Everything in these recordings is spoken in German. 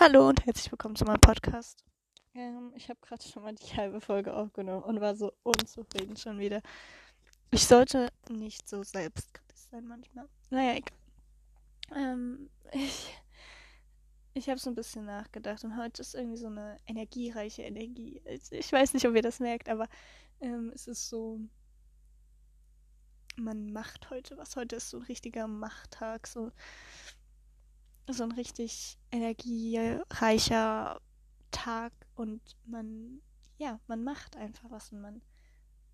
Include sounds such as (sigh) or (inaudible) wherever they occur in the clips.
Hallo und herzlich willkommen zu meinem Podcast. Ähm, ich habe gerade schon mal die halbe Folge aufgenommen und war so unzufrieden schon wieder. Ich sollte nicht so selbstkritisch sein manchmal. Naja, egal. Ähm, ich ich habe so ein bisschen nachgedacht und heute ist irgendwie so eine energiereiche Energie. Ich weiß nicht, ob ihr das merkt, aber ähm, es ist so, man macht heute was. Heute ist so ein richtiger Machttag, so so ein richtig energiereicher Tag und man, ja, man macht einfach was und man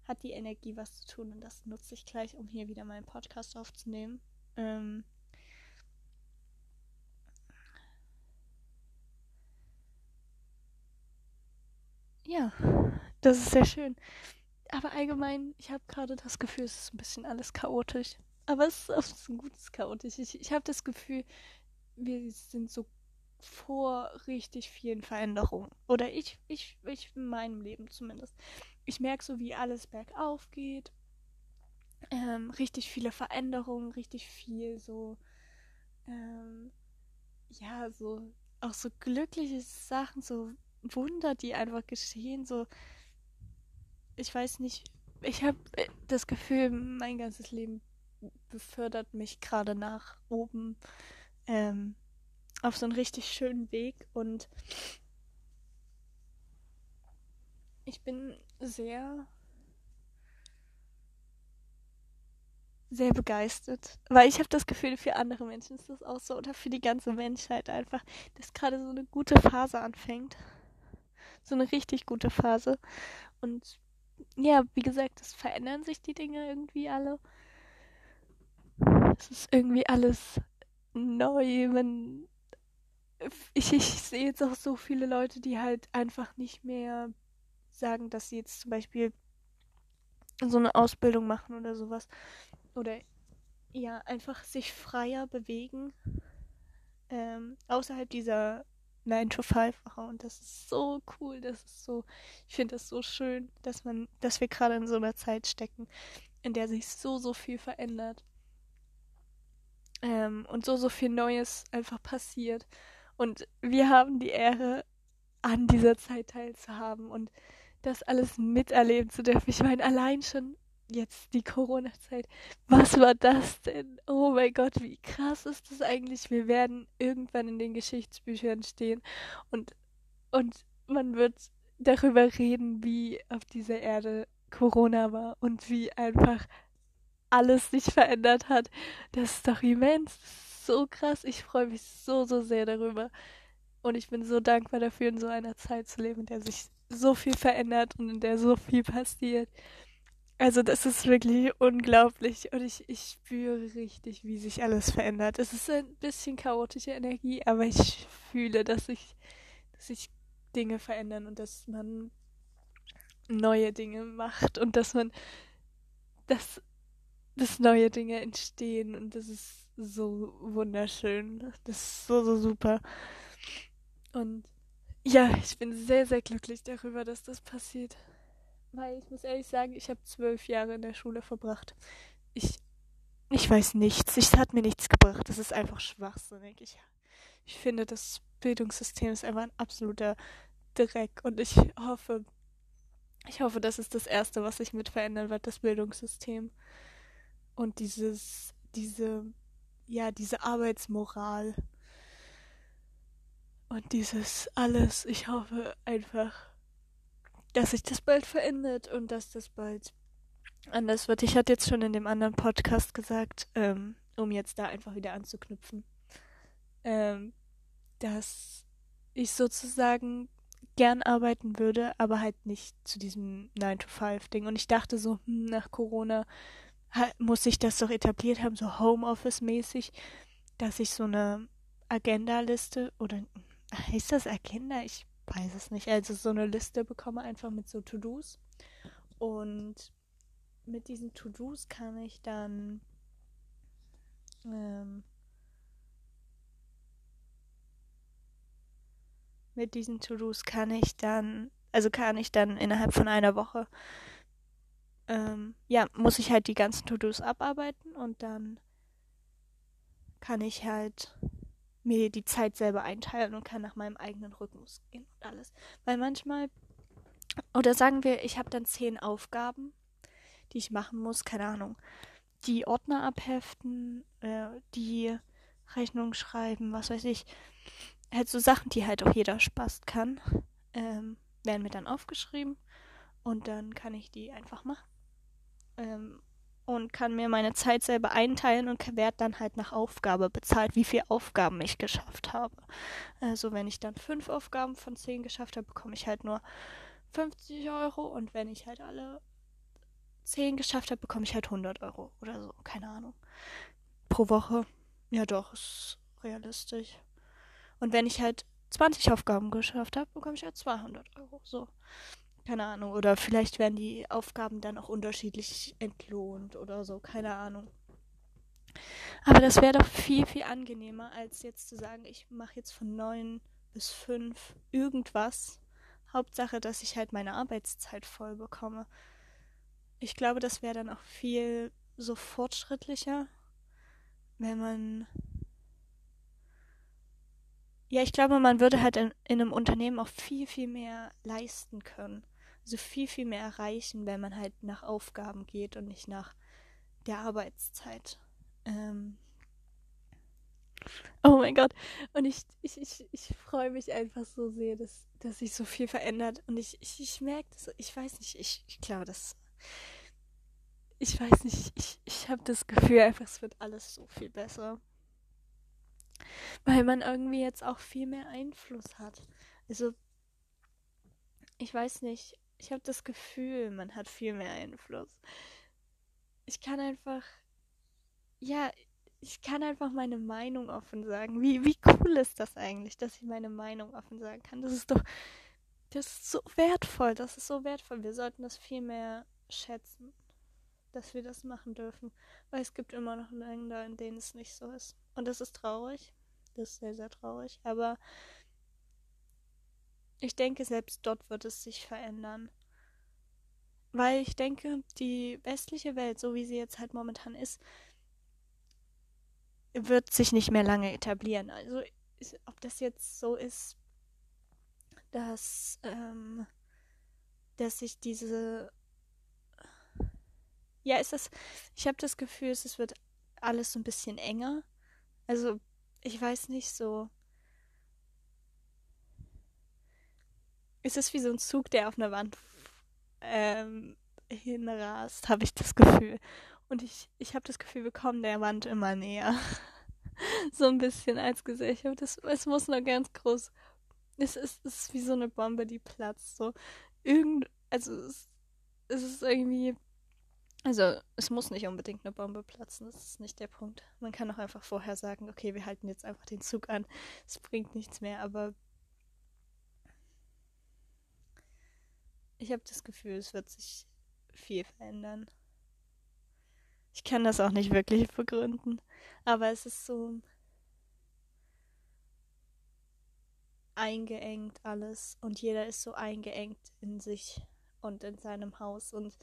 hat die Energie, was zu tun und das nutze ich gleich, um hier wieder meinen Podcast aufzunehmen. Ähm ja, das ist sehr schön. Aber allgemein, ich habe gerade das Gefühl, es ist ein bisschen alles chaotisch. Aber es ist auch ein gutes chaotisch. Ich, ich habe das Gefühl, wir sind so vor richtig vielen Veränderungen. Oder ich, ich, ich in meinem Leben zumindest. Ich merke so, wie alles bergauf geht. Ähm, richtig viele Veränderungen, richtig viel so, ähm, ja, so, auch so glückliche Sachen, so Wunder, die einfach geschehen, so, ich weiß nicht, ich habe das Gefühl, mein ganzes Leben befördert mich gerade nach oben ähm, auf so einen richtig schönen Weg und ich bin sehr sehr begeistert, weil ich habe das Gefühl, für andere Menschen ist das auch so oder für die ganze Menschheit einfach, dass gerade so eine gute Phase anfängt. So eine richtig gute Phase. Und ja, wie gesagt, es verändern sich die Dinge irgendwie alle. Es ist irgendwie alles neu. Ich, ich sehe jetzt auch so viele Leute, die halt einfach nicht mehr sagen, dass sie jetzt zum Beispiel so eine Ausbildung machen oder sowas. Oder ja, einfach sich freier bewegen. Ähm, außerhalb dieser 9 to 5 Woche. Und das ist so cool. Das ist so, ich finde das so schön, dass man, dass wir gerade in so einer Zeit stecken, in der sich so, so viel verändert. Ähm, und so, so viel Neues einfach passiert. Und wir haben die Ehre, an dieser Zeit teilzuhaben und das alles miterleben zu dürfen. Ich meine, allein schon jetzt die Corona-Zeit. Was war das denn? Oh mein Gott, wie krass ist das eigentlich? Wir werden irgendwann in den Geschichtsbüchern stehen und, und man wird darüber reden, wie auf dieser Erde Corona war und wie einfach alles sich verändert hat. Das ist doch immens. so krass. Ich freue mich so, so sehr darüber. Und ich bin so dankbar dafür, in so einer Zeit zu leben, in der sich so viel verändert und in der so viel passiert. Also das ist wirklich unglaublich und ich, ich spüre richtig, wie sich alles verändert. Es ist ein bisschen chaotische Energie, aber ich fühle, dass sich, dass sich Dinge verändern und dass man neue Dinge macht und dass man, dass dass neue Dinge entstehen und das ist so wunderschön. Das ist so, so super. Und ja, ich bin sehr, sehr glücklich darüber, dass das passiert. Weil ich muss ehrlich sagen, ich habe zwölf Jahre in der Schule verbracht. Ich, ich weiß nichts. Es hat mir nichts gebracht. Das ist einfach schwachsinnig. Ich, ich finde, das Bildungssystem ist einfach ein absoluter Dreck. Und ich hoffe, ich hoffe, das ist das Erste, was sich mit verändern wird, das Bildungssystem und dieses, diese, ja, diese Arbeitsmoral und dieses alles. Ich hoffe einfach, dass sich das bald verändert und dass das bald anders wird. Ich hatte jetzt schon in dem anderen Podcast gesagt, ähm, um jetzt da einfach wieder anzuknüpfen, ähm, dass ich sozusagen gern arbeiten würde, aber halt nicht zu diesem 9-to-5-Ding. Und ich dachte so, hm, nach Corona muss ich das doch etabliert haben, so Homeoffice-mäßig, dass ich so eine Agenda-Liste oder heißt das Agenda? Ich weiß es nicht. Also so eine Liste bekomme einfach mit so To-Dos. Und mit diesen To-Dos kann ich dann ähm, mit diesen To-Dos kann ich dann, also kann ich dann innerhalb von einer Woche ähm, ja, muss ich halt die ganzen To-Dos abarbeiten und dann kann ich halt mir die Zeit selber einteilen und kann nach meinem eigenen Rhythmus gehen und alles. Weil manchmal, oder sagen wir, ich habe dann zehn Aufgaben, die ich machen muss, keine Ahnung. Die Ordner abheften, äh, die Rechnung schreiben, was weiß ich. Halt so Sachen, die halt auch jeder Spaß kann, ähm, werden mir dann aufgeschrieben und dann kann ich die einfach machen. Ähm, und kann mir meine Zeit selber einteilen und werde dann halt nach Aufgabe bezahlt, wie viele Aufgaben ich geschafft habe. Also wenn ich dann fünf Aufgaben von zehn geschafft habe, bekomme ich halt nur 50 Euro und wenn ich halt alle zehn geschafft habe, bekomme ich halt 100 Euro oder so, keine Ahnung. Pro Woche. Ja doch, ist realistisch. Und wenn ich halt 20 Aufgaben geschafft habe, bekomme ich halt 200 Euro. So keine Ahnung. Oder vielleicht werden die Aufgaben dann auch unterschiedlich entlohnt oder so, keine Ahnung. Aber das wäre doch viel, viel angenehmer, als jetzt zu sagen, ich mache jetzt von neun bis fünf irgendwas. Hauptsache, dass ich halt meine Arbeitszeit voll bekomme. Ich glaube, das wäre dann auch viel so fortschrittlicher, wenn man. Ja, ich glaube, man würde halt in, in einem Unternehmen auch viel, viel mehr leisten können so viel, viel mehr erreichen, wenn man halt nach Aufgaben geht und nicht nach der Arbeitszeit. Ähm oh mein Gott. Und ich, ich, ich, ich freue mich einfach so sehr, dass, dass sich so viel verändert. Und ich, ich, ich merke das, ich weiß nicht, ich, ich glaube, das. Ich weiß nicht, ich, ich habe das Gefühl einfach, es wird alles so viel besser. Weil man irgendwie jetzt auch viel mehr Einfluss hat. Also, ich weiß nicht, ich habe das Gefühl, man hat viel mehr Einfluss. Ich kann einfach, ja, ich kann einfach meine Meinung offen sagen. Wie, wie cool ist das eigentlich, dass ich meine Meinung offen sagen kann? Das ist doch, das ist so wertvoll, das ist so wertvoll. Wir sollten das viel mehr schätzen, dass wir das machen dürfen. Weil es gibt immer noch Länder, in denen es nicht so ist. Und das ist traurig. Das ist sehr, sehr traurig. Aber ich denke, selbst dort wird es sich verändern. Weil ich denke, die westliche Welt, so wie sie jetzt halt momentan ist, wird sich nicht mehr lange etablieren. Also, ist, ob das jetzt so ist, dass, ähm, dass sich diese. Ja, ist das. Ich habe das Gefühl, es wird alles so ein bisschen enger. Also, ich weiß nicht so. Es ist wie so ein Zug, der auf einer Wand ähm, hinrast, habe ich das Gefühl. Und ich, ich habe das Gefühl, wir kommen der Wand immer näher. (laughs) so ein bisschen als Gesellschaft. Das, es muss noch ganz groß. Es ist, es ist wie so eine Bombe, die platzt. So irgend, also es, es ist irgendwie. Also, es muss nicht unbedingt eine Bombe platzen, das ist nicht der Punkt. Man kann auch einfach vorher sagen, okay, wir halten jetzt einfach den Zug an. Es bringt nichts mehr, aber ich habe das Gefühl, es wird sich viel verändern. Ich kann das auch nicht wirklich begründen, aber es ist so eingeengt alles und jeder ist so eingeengt in sich und in seinem Haus und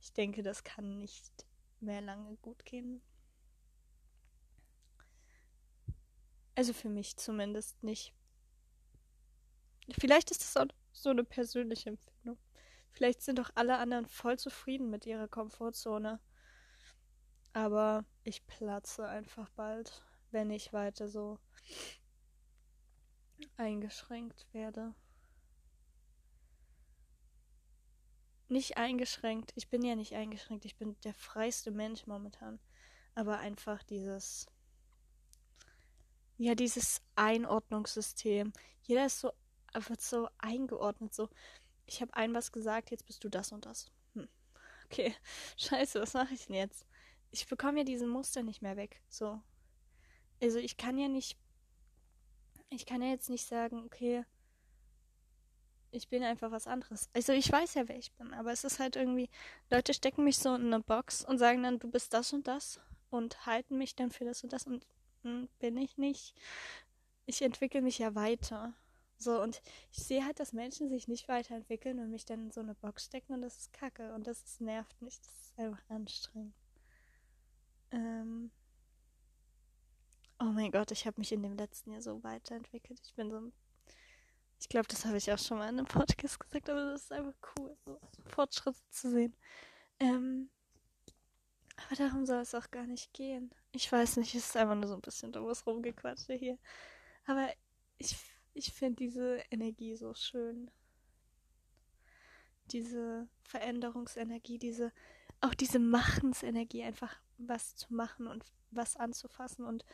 ich denke, das kann nicht mehr lange gut gehen. Also für mich zumindest nicht. Vielleicht ist das auch so eine persönliche Empfindung. Vielleicht sind doch alle anderen voll zufrieden mit ihrer Komfortzone. Aber ich platze einfach bald, wenn ich weiter so eingeschränkt werde. Nicht eingeschränkt, ich bin ja nicht eingeschränkt, ich bin der freiste Mensch momentan. Aber einfach dieses, ja, dieses Einordnungssystem. Jeder ist so, wird so eingeordnet, so ich habe ein was gesagt, jetzt bist du das und das. Hm. Okay, (laughs) scheiße, was mache ich denn jetzt? Ich bekomme ja diesen Muster nicht mehr weg. So. Also ich kann ja nicht. Ich kann ja jetzt nicht sagen, okay, ich bin einfach was anderes. Also ich weiß ja, wer ich bin, aber es ist halt irgendwie, Leute stecken mich so in eine Box und sagen dann, du bist das und das und halten mich dann für das und das und hm, bin ich nicht. Ich entwickle mich ja weiter. So, und ich sehe halt, dass Menschen sich nicht weiterentwickeln und mich dann in so eine Box stecken und das ist kacke und das ist, nervt mich. Das ist einfach anstrengend. Ähm oh mein Gott, ich habe mich in dem letzten Jahr so weiterentwickelt. Ich bin so ein ich glaube, das habe ich auch schon mal in einem Podcast gesagt, aber das ist einfach cool, so Fortschritte zu sehen. Ähm, aber darum soll es auch gar nicht gehen. Ich weiß nicht, es ist einfach nur so ein bisschen dummes Rumgequatsche hier. Aber ich, ich finde diese Energie so schön. Diese Veränderungsenergie, diese, auch diese Machensenergie, einfach was zu machen und was anzufassen und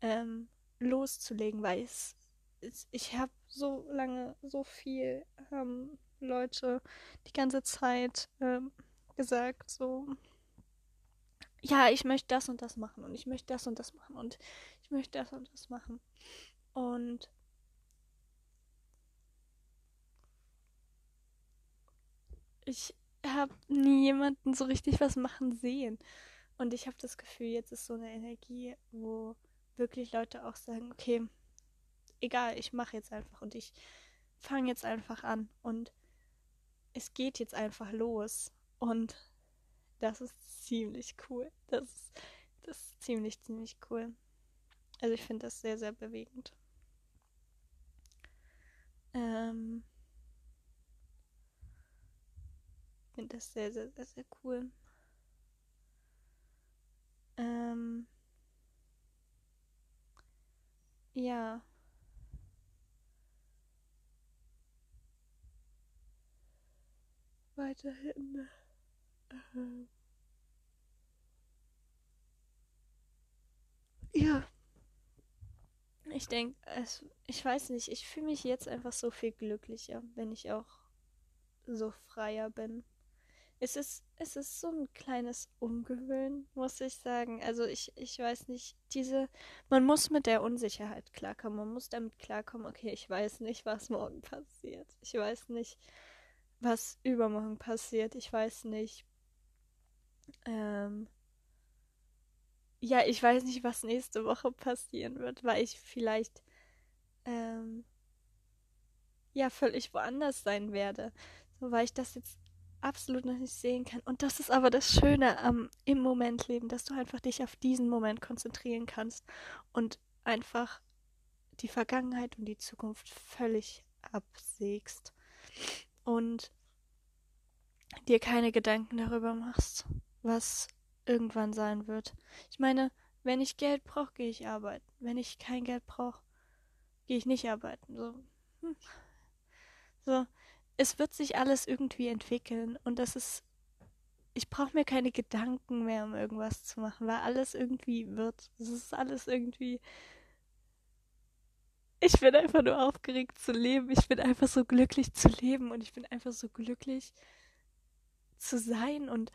ähm, loszulegen, weil es ich habe so lange so viel ähm, Leute die ganze Zeit ähm, gesagt, so, ja, ich möchte das und das machen und ich möchte das und das machen und ich möchte das und das machen. Und ich habe nie jemanden so richtig was machen sehen. Und ich habe das Gefühl, jetzt ist so eine Energie, wo wirklich Leute auch sagen, okay, egal, ich mache jetzt einfach und ich fange jetzt einfach an und es geht jetzt einfach los und das ist ziemlich cool. Das das ist ziemlich, ziemlich cool. Also ich finde das sehr, sehr bewegend. Ähm, finde das sehr, sehr, sehr, sehr cool. Ähm, ja. weiterhin äh, ja ich denke ich weiß nicht ich fühle mich jetzt einfach so viel glücklicher wenn ich auch so freier bin es ist es ist so ein kleines Umgewöhnen muss ich sagen also ich ich weiß nicht diese man muss mit der Unsicherheit klarkommen man muss damit klarkommen okay ich weiß nicht was morgen passiert ich weiß nicht was übermorgen passiert. Ich weiß nicht. Ähm, ja, ich weiß nicht, was nächste Woche passieren wird, weil ich vielleicht ähm, ja völlig woanders sein werde. So, weil ich das jetzt absolut noch nicht sehen kann. Und das ist aber das Schöne am im Moment leben, dass du einfach dich auf diesen Moment konzentrieren kannst und einfach die Vergangenheit und die Zukunft völlig absägst und dir keine Gedanken darüber machst, was irgendwann sein wird. Ich meine, wenn ich Geld brauche, gehe ich arbeiten. Wenn ich kein Geld brauche, gehe ich nicht arbeiten. So. Hm. so, es wird sich alles irgendwie entwickeln und das ist ich brauche mir keine Gedanken mehr, um irgendwas zu machen, weil alles irgendwie wird. Es ist alles irgendwie ich bin einfach nur aufgeregt zu leben. Ich bin einfach so glücklich zu leben und ich bin einfach so glücklich zu sein und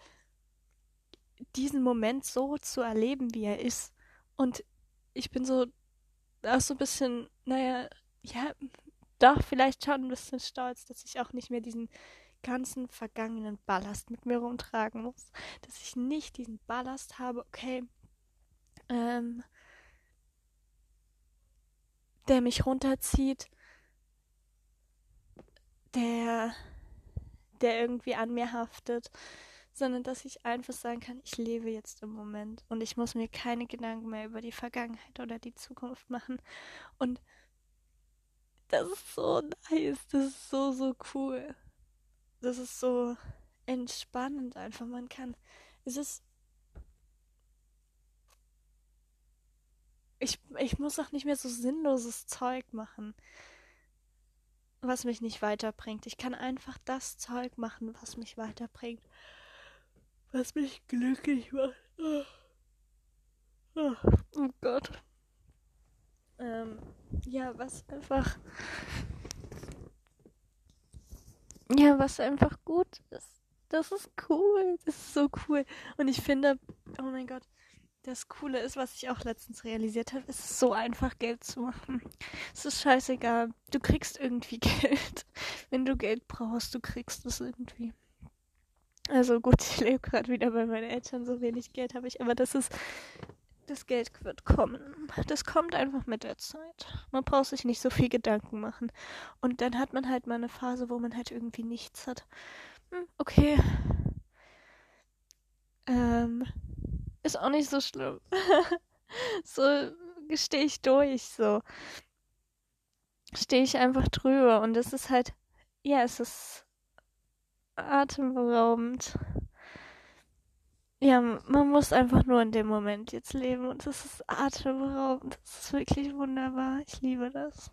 diesen Moment so zu erleben, wie er ist. Und ich bin so auch so ein bisschen, naja, ja, doch vielleicht schon ein bisschen stolz, dass ich auch nicht mehr diesen ganzen vergangenen Ballast mit mir rumtragen muss. Dass ich nicht diesen Ballast habe, okay, ähm, der mich runterzieht, der, der irgendwie an mir haftet, sondern dass ich einfach sagen kann, ich lebe jetzt im Moment und ich muss mir keine Gedanken mehr über die Vergangenheit oder die Zukunft machen. Und das ist so nice, das ist so, so cool. Das ist so entspannend einfach. Man kann, es ist Ich, ich muss auch nicht mehr so sinnloses Zeug machen, was mich nicht weiterbringt. Ich kann einfach das Zeug machen, was mich weiterbringt, was mich glücklich macht. Oh, oh, Gott. Ähm, ja, was einfach. Ja, was einfach gut ist. Das ist cool. Das ist so cool. Und ich finde, oh mein Gott, das Coole ist, was ich auch letztens realisiert habe, es ist so einfach, Geld zu machen. Es ist scheißegal. Du kriegst irgendwie (laughs) Geld. Wenn du Geld brauchst, du kriegst es irgendwie. Also gut, ich lebe gerade wieder bei meinen Eltern, so wenig Geld habe ich, aber das ist, das Geld wird kommen. Das kommt einfach mit der Zeit. Man braucht sich nicht so viel Gedanken machen. Und dann hat man halt mal eine Phase, wo man halt irgendwie nichts hat. Hm, okay. Ähm, ist auch nicht so schlimm. (laughs) so stehe ich durch, so. Stehe ich einfach drüber und es ist halt, ja, es ist atemberaubend. Ja, man muss einfach nur in dem Moment jetzt leben und es ist atemberaubend. Das ist wirklich wunderbar. Ich liebe das.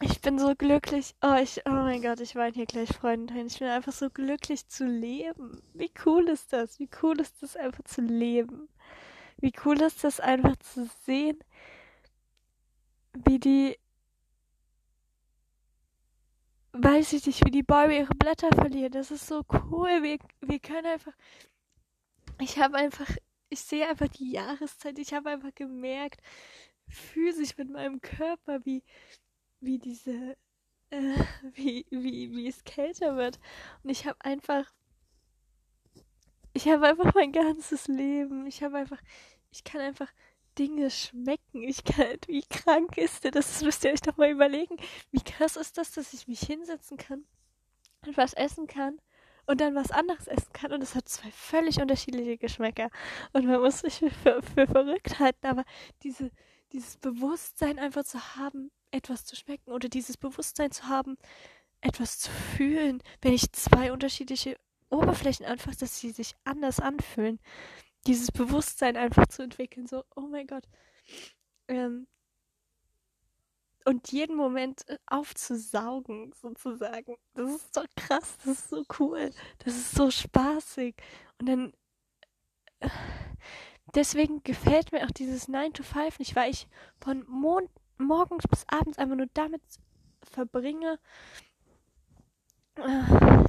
Ich bin so glücklich. Oh, ich, oh mein Gott, ich weine hier gleich Freundin. Ich bin einfach so glücklich zu leben. Wie cool ist das? Wie cool ist das einfach zu leben? Wie cool ist das einfach zu sehen, wie die, weiß ich nicht, wie die Bäume ihre Blätter verlieren. Das ist so cool. Wir, wir können einfach, ich habe einfach, ich sehe einfach die Jahreszeit. Ich habe einfach gemerkt, physisch mit meinem Körper, wie, wie diese, äh, (laughs) wie, wie, wie es kälter wird. Und ich habe einfach, ich habe einfach mein ganzes Leben. Ich habe einfach, ich kann einfach Dinge schmecken. Ich kann, wie krank ist das? Das müsst ihr euch doch mal überlegen. Wie krass ist das, dass ich mich hinsetzen kann und was essen kann und dann was anderes essen kann. Und es hat zwei völlig unterschiedliche Geschmäcker. Und man muss sich für, für verrückt halten, aber diese, dieses Bewusstsein einfach zu haben, etwas zu schmecken oder dieses Bewusstsein zu haben, etwas zu fühlen, wenn ich zwei unterschiedliche Oberflächen anfasse, dass sie sich anders anfühlen. Dieses Bewusstsein einfach zu entwickeln, so, oh mein Gott. Ähm, und jeden Moment äh, aufzusaugen, sozusagen. Das ist so krass, das ist so cool, das ist so spaßig. Und dann. Äh, deswegen gefällt mir auch dieses 9 to 5 nicht, weil ich von Mond morgens bis abends einfach nur damit verbringe, äh,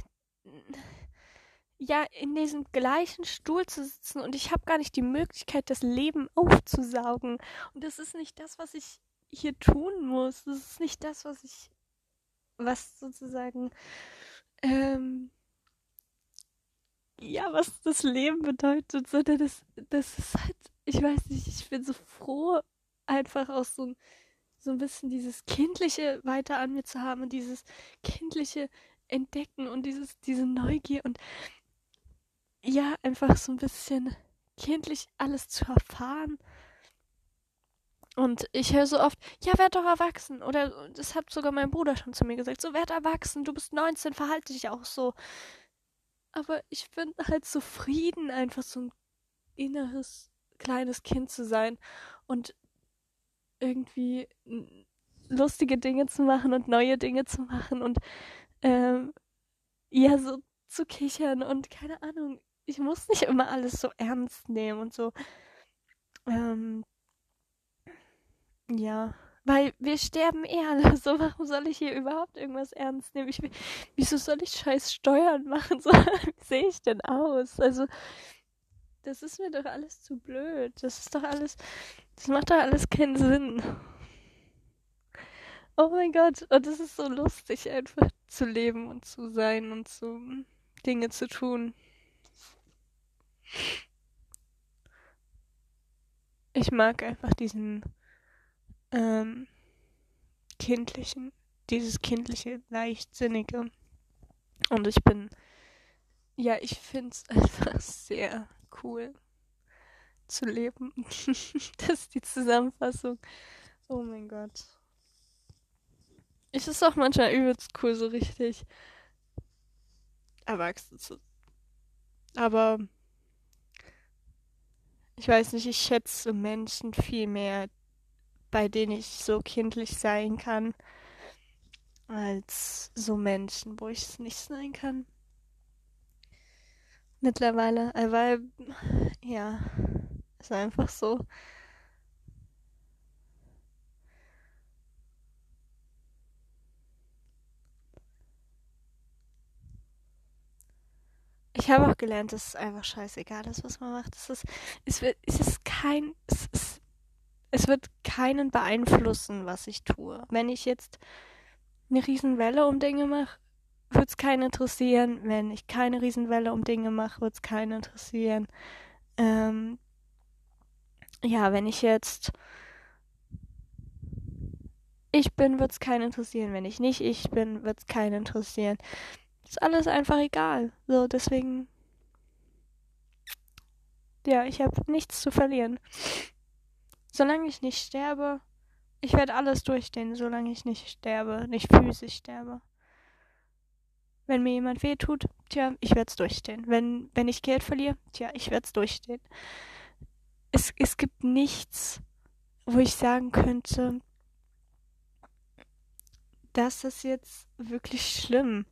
ja, in diesem gleichen Stuhl zu sitzen und ich habe gar nicht die Möglichkeit, das Leben aufzusaugen. Und das ist nicht das, was ich hier tun muss. Das ist nicht das, was ich, was sozusagen, ähm, ja, was das Leben bedeutet, sondern das, das ist halt, ich weiß nicht, ich bin so froh, einfach aus so, so ein bisschen dieses Kindliche weiter an mir zu haben und dieses kindliche Entdecken und dieses, diese Neugier und ja, einfach so ein bisschen kindlich alles zu erfahren. Und ich höre so oft, ja, werd doch erwachsen. Oder das hat sogar mein Bruder schon zu mir gesagt. So, werd erwachsen, du bist 19, verhalte dich auch so. Aber ich bin halt zufrieden, einfach so ein inneres kleines Kind zu sein und irgendwie lustige Dinge zu machen und neue Dinge zu machen und ähm, ja, so zu kichern und keine Ahnung, ich muss nicht immer alles so ernst nehmen und so. Ähm, ja, weil wir sterben eh alle. (laughs) So, warum soll ich hier überhaupt irgendwas ernst nehmen? Ich, wieso soll ich scheiß Steuern machen? (laughs) So, wie sehe ich denn aus? Also, das ist mir doch alles zu blöd. Das ist doch alles, das macht doch alles keinen Sinn. Oh mein Gott, und es ist so lustig, einfach zu leben und zu sein und so Dinge zu tun. Ich mag einfach diesen ähm, kindlichen, dieses kindliche, leichtsinnige. Und ich bin, ja, ich finde es (laughs) einfach sehr cool zu leben. (laughs) das ist die Zusammenfassung. Oh mein Gott. Es ist auch manchmal übelst cool, so richtig erwachsen zu. Aber ich weiß nicht, ich schätze Menschen viel mehr, bei denen ich so kindlich sein kann, als so Menschen, wo ich es nicht sein kann. Mittlerweile, äh, weil, ja, ist einfach so. Ich habe auch gelernt, dass es einfach scheißegal ist, was man macht. Es ist, es wird, es ist kein, es, ist, es wird keinen beeinflussen, was ich tue. Wenn ich jetzt eine Riesenwelle um Dinge mache, wird es keinen interessieren. Wenn ich keine Riesenwelle um Dinge mache, wird es keinen interessieren. Ähm, ja, wenn ich jetzt ich bin, wird es keinen interessieren. Wenn ich nicht ich bin, wird es keinen interessieren ist alles einfach egal. So, deswegen. Ja, ich habe nichts zu verlieren. Solange ich nicht sterbe, ich werde alles durchstehen, solange ich nicht sterbe, nicht physisch sterbe. Wenn mir jemand wehtut, tja, ich werde es durchstehen. Wenn, wenn ich Geld verliere, tja, ich werde es durchstehen. Es gibt nichts, wo ich sagen könnte, das ist jetzt wirklich schlimm.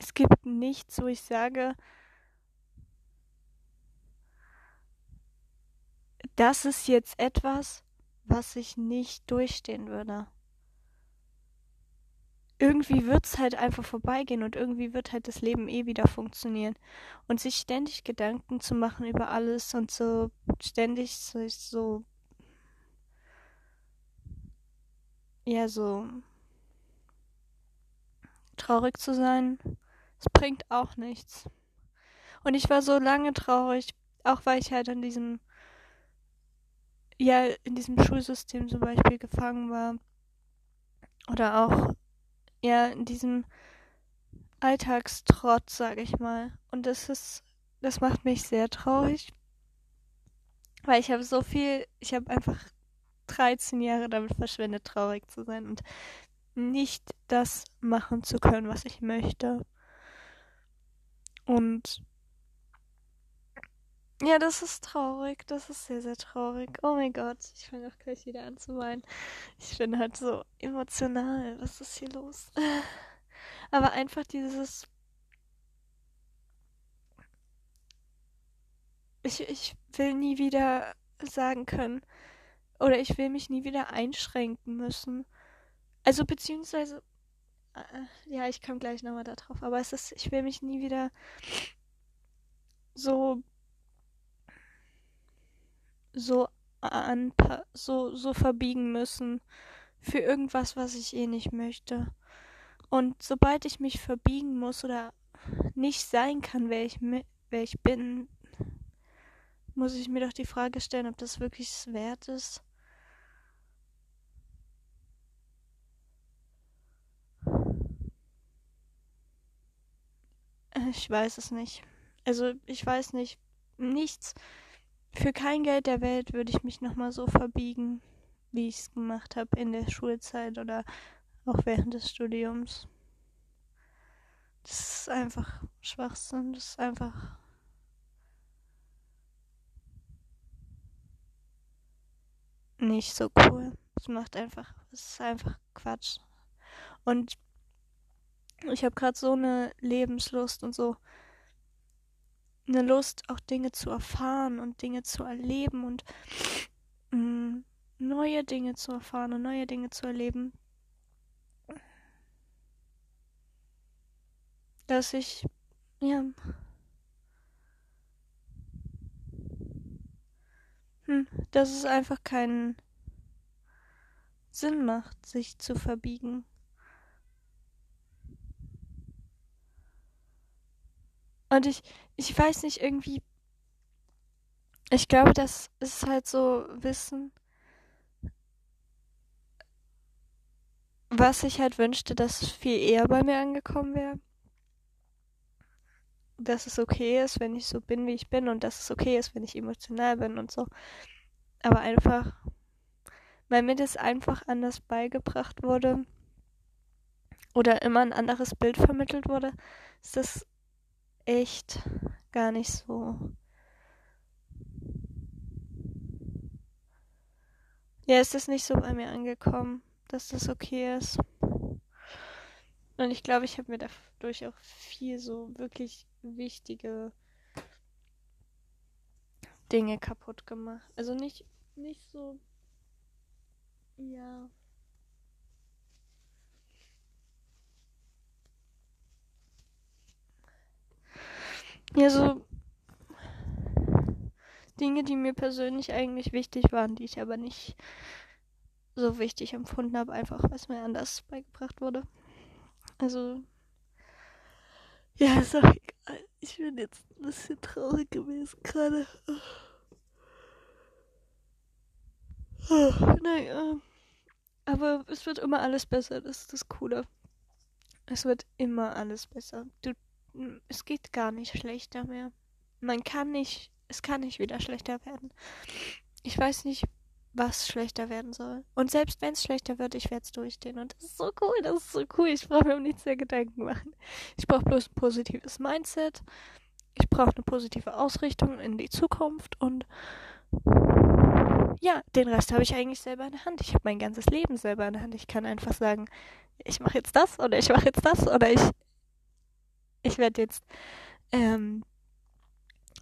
Es gibt nichts, wo ich sage, das ist jetzt etwas, was ich nicht durchstehen würde. Irgendwie wird es halt einfach vorbeigehen und irgendwie wird halt das Leben eh wieder funktionieren. Und sich ständig Gedanken zu machen über alles und so ständig so, so ja, so traurig zu sein, es bringt auch nichts. Und ich war so lange traurig, auch weil ich halt an diesem ja in diesem Schulsystem zum Beispiel gefangen war. Oder auch ja in diesem Alltagstrotz, sag ich mal. Und das ist, das macht mich sehr traurig. Weil ich habe so viel, ich habe einfach 13 Jahre damit verschwendet, traurig zu sein und nicht das machen zu können, was ich möchte. Und ja, das ist traurig. Das ist sehr, sehr traurig. Oh mein Gott, ich fange auch gleich wieder an zu weinen. Ich bin halt so emotional. Was ist hier los? (laughs) Aber einfach dieses. Ich, ich will nie wieder sagen können. Oder ich will mich nie wieder einschränken müssen. Also beziehungsweise. Äh, ja, ich komme gleich nochmal darauf. Aber es ist, ich will mich nie wieder so so anpa so, so verbiegen müssen für irgendwas, was ich eh nicht möchte. Und sobald ich mich verbiegen muss oder nicht sein kann, wer ich, wer ich bin, muss ich mir doch die Frage stellen, ob das wirklich wert ist. Ich weiß es nicht. Also ich weiß nicht. Nichts für kein Geld der Welt würde ich mich nochmal so verbiegen, wie ich es gemacht habe in der Schulzeit oder auch während des Studiums. Das ist einfach Schwachsinn. Das ist einfach. Nicht so cool. Es macht einfach. Es ist einfach Quatsch. Und ich habe gerade so eine Lebenslust und so eine Lust, auch Dinge zu erfahren und Dinge zu erleben und mh, mm, neue Dinge zu erfahren und neue Dinge zu erleben. Dass ich, ja, hm, dass es einfach keinen Sinn macht, sich zu verbiegen. Und ich, ich weiß nicht, irgendwie. Ich glaube, das ist halt so Wissen, was ich halt wünschte, dass viel eher bei mir angekommen wäre. Dass es okay ist, wenn ich so bin, wie ich bin und dass es okay ist, wenn ich emotional bin und so. Aber einfach, weil mir das einfach anders beigebracht wurde oder immer ein anderes Bild vermittelt wurde, ist das echt gar nicht so. Ja, ist es nicht so bei mir angekommen, dass das okay ist. Und ich glaube, ich habe mir dadurch auch viel so wirklich wichtige Dinge kaputt gemacht. Also nicht, nicht so. Ja. Ja, so Dinge, die mir persönlich eigentlich wichtig waren, die ich aber nicht so wichtig empfunden habe, einfach weil es mir anders beigebracht wurde. Also, ja, ist auch egal. Ich bin jetzt ein bisschen traurig gewesen gerade. Oh, naja. Aber es wird immer alles besser, das ist das Coole. Es wird immer alles besser. Du, es geht gar nicht schlechter mehr. Man kann nicht, es kann nicht wieder schlechter werden. Ich weiß nicht, was schlechter werden soll. Und selbst wenn es schlechter wird, ich werde es durchstehen. Und das ist so cool, das ist so cool. Ich brauche mir um nichts mehr Gedanken machen. Ich brauche bloß ein positives Mindset. Ich brauche eine positive Ausrichtung in die Zukunft und ja, den Rest habe ich eigentlich selber in der Hand. Ich habe mein ganzes Leben selber in der Hand. Ich kann einfach sagen, ich mache jetzt das oder ich mache jetzt das oder ich ich werde jetzt ähm,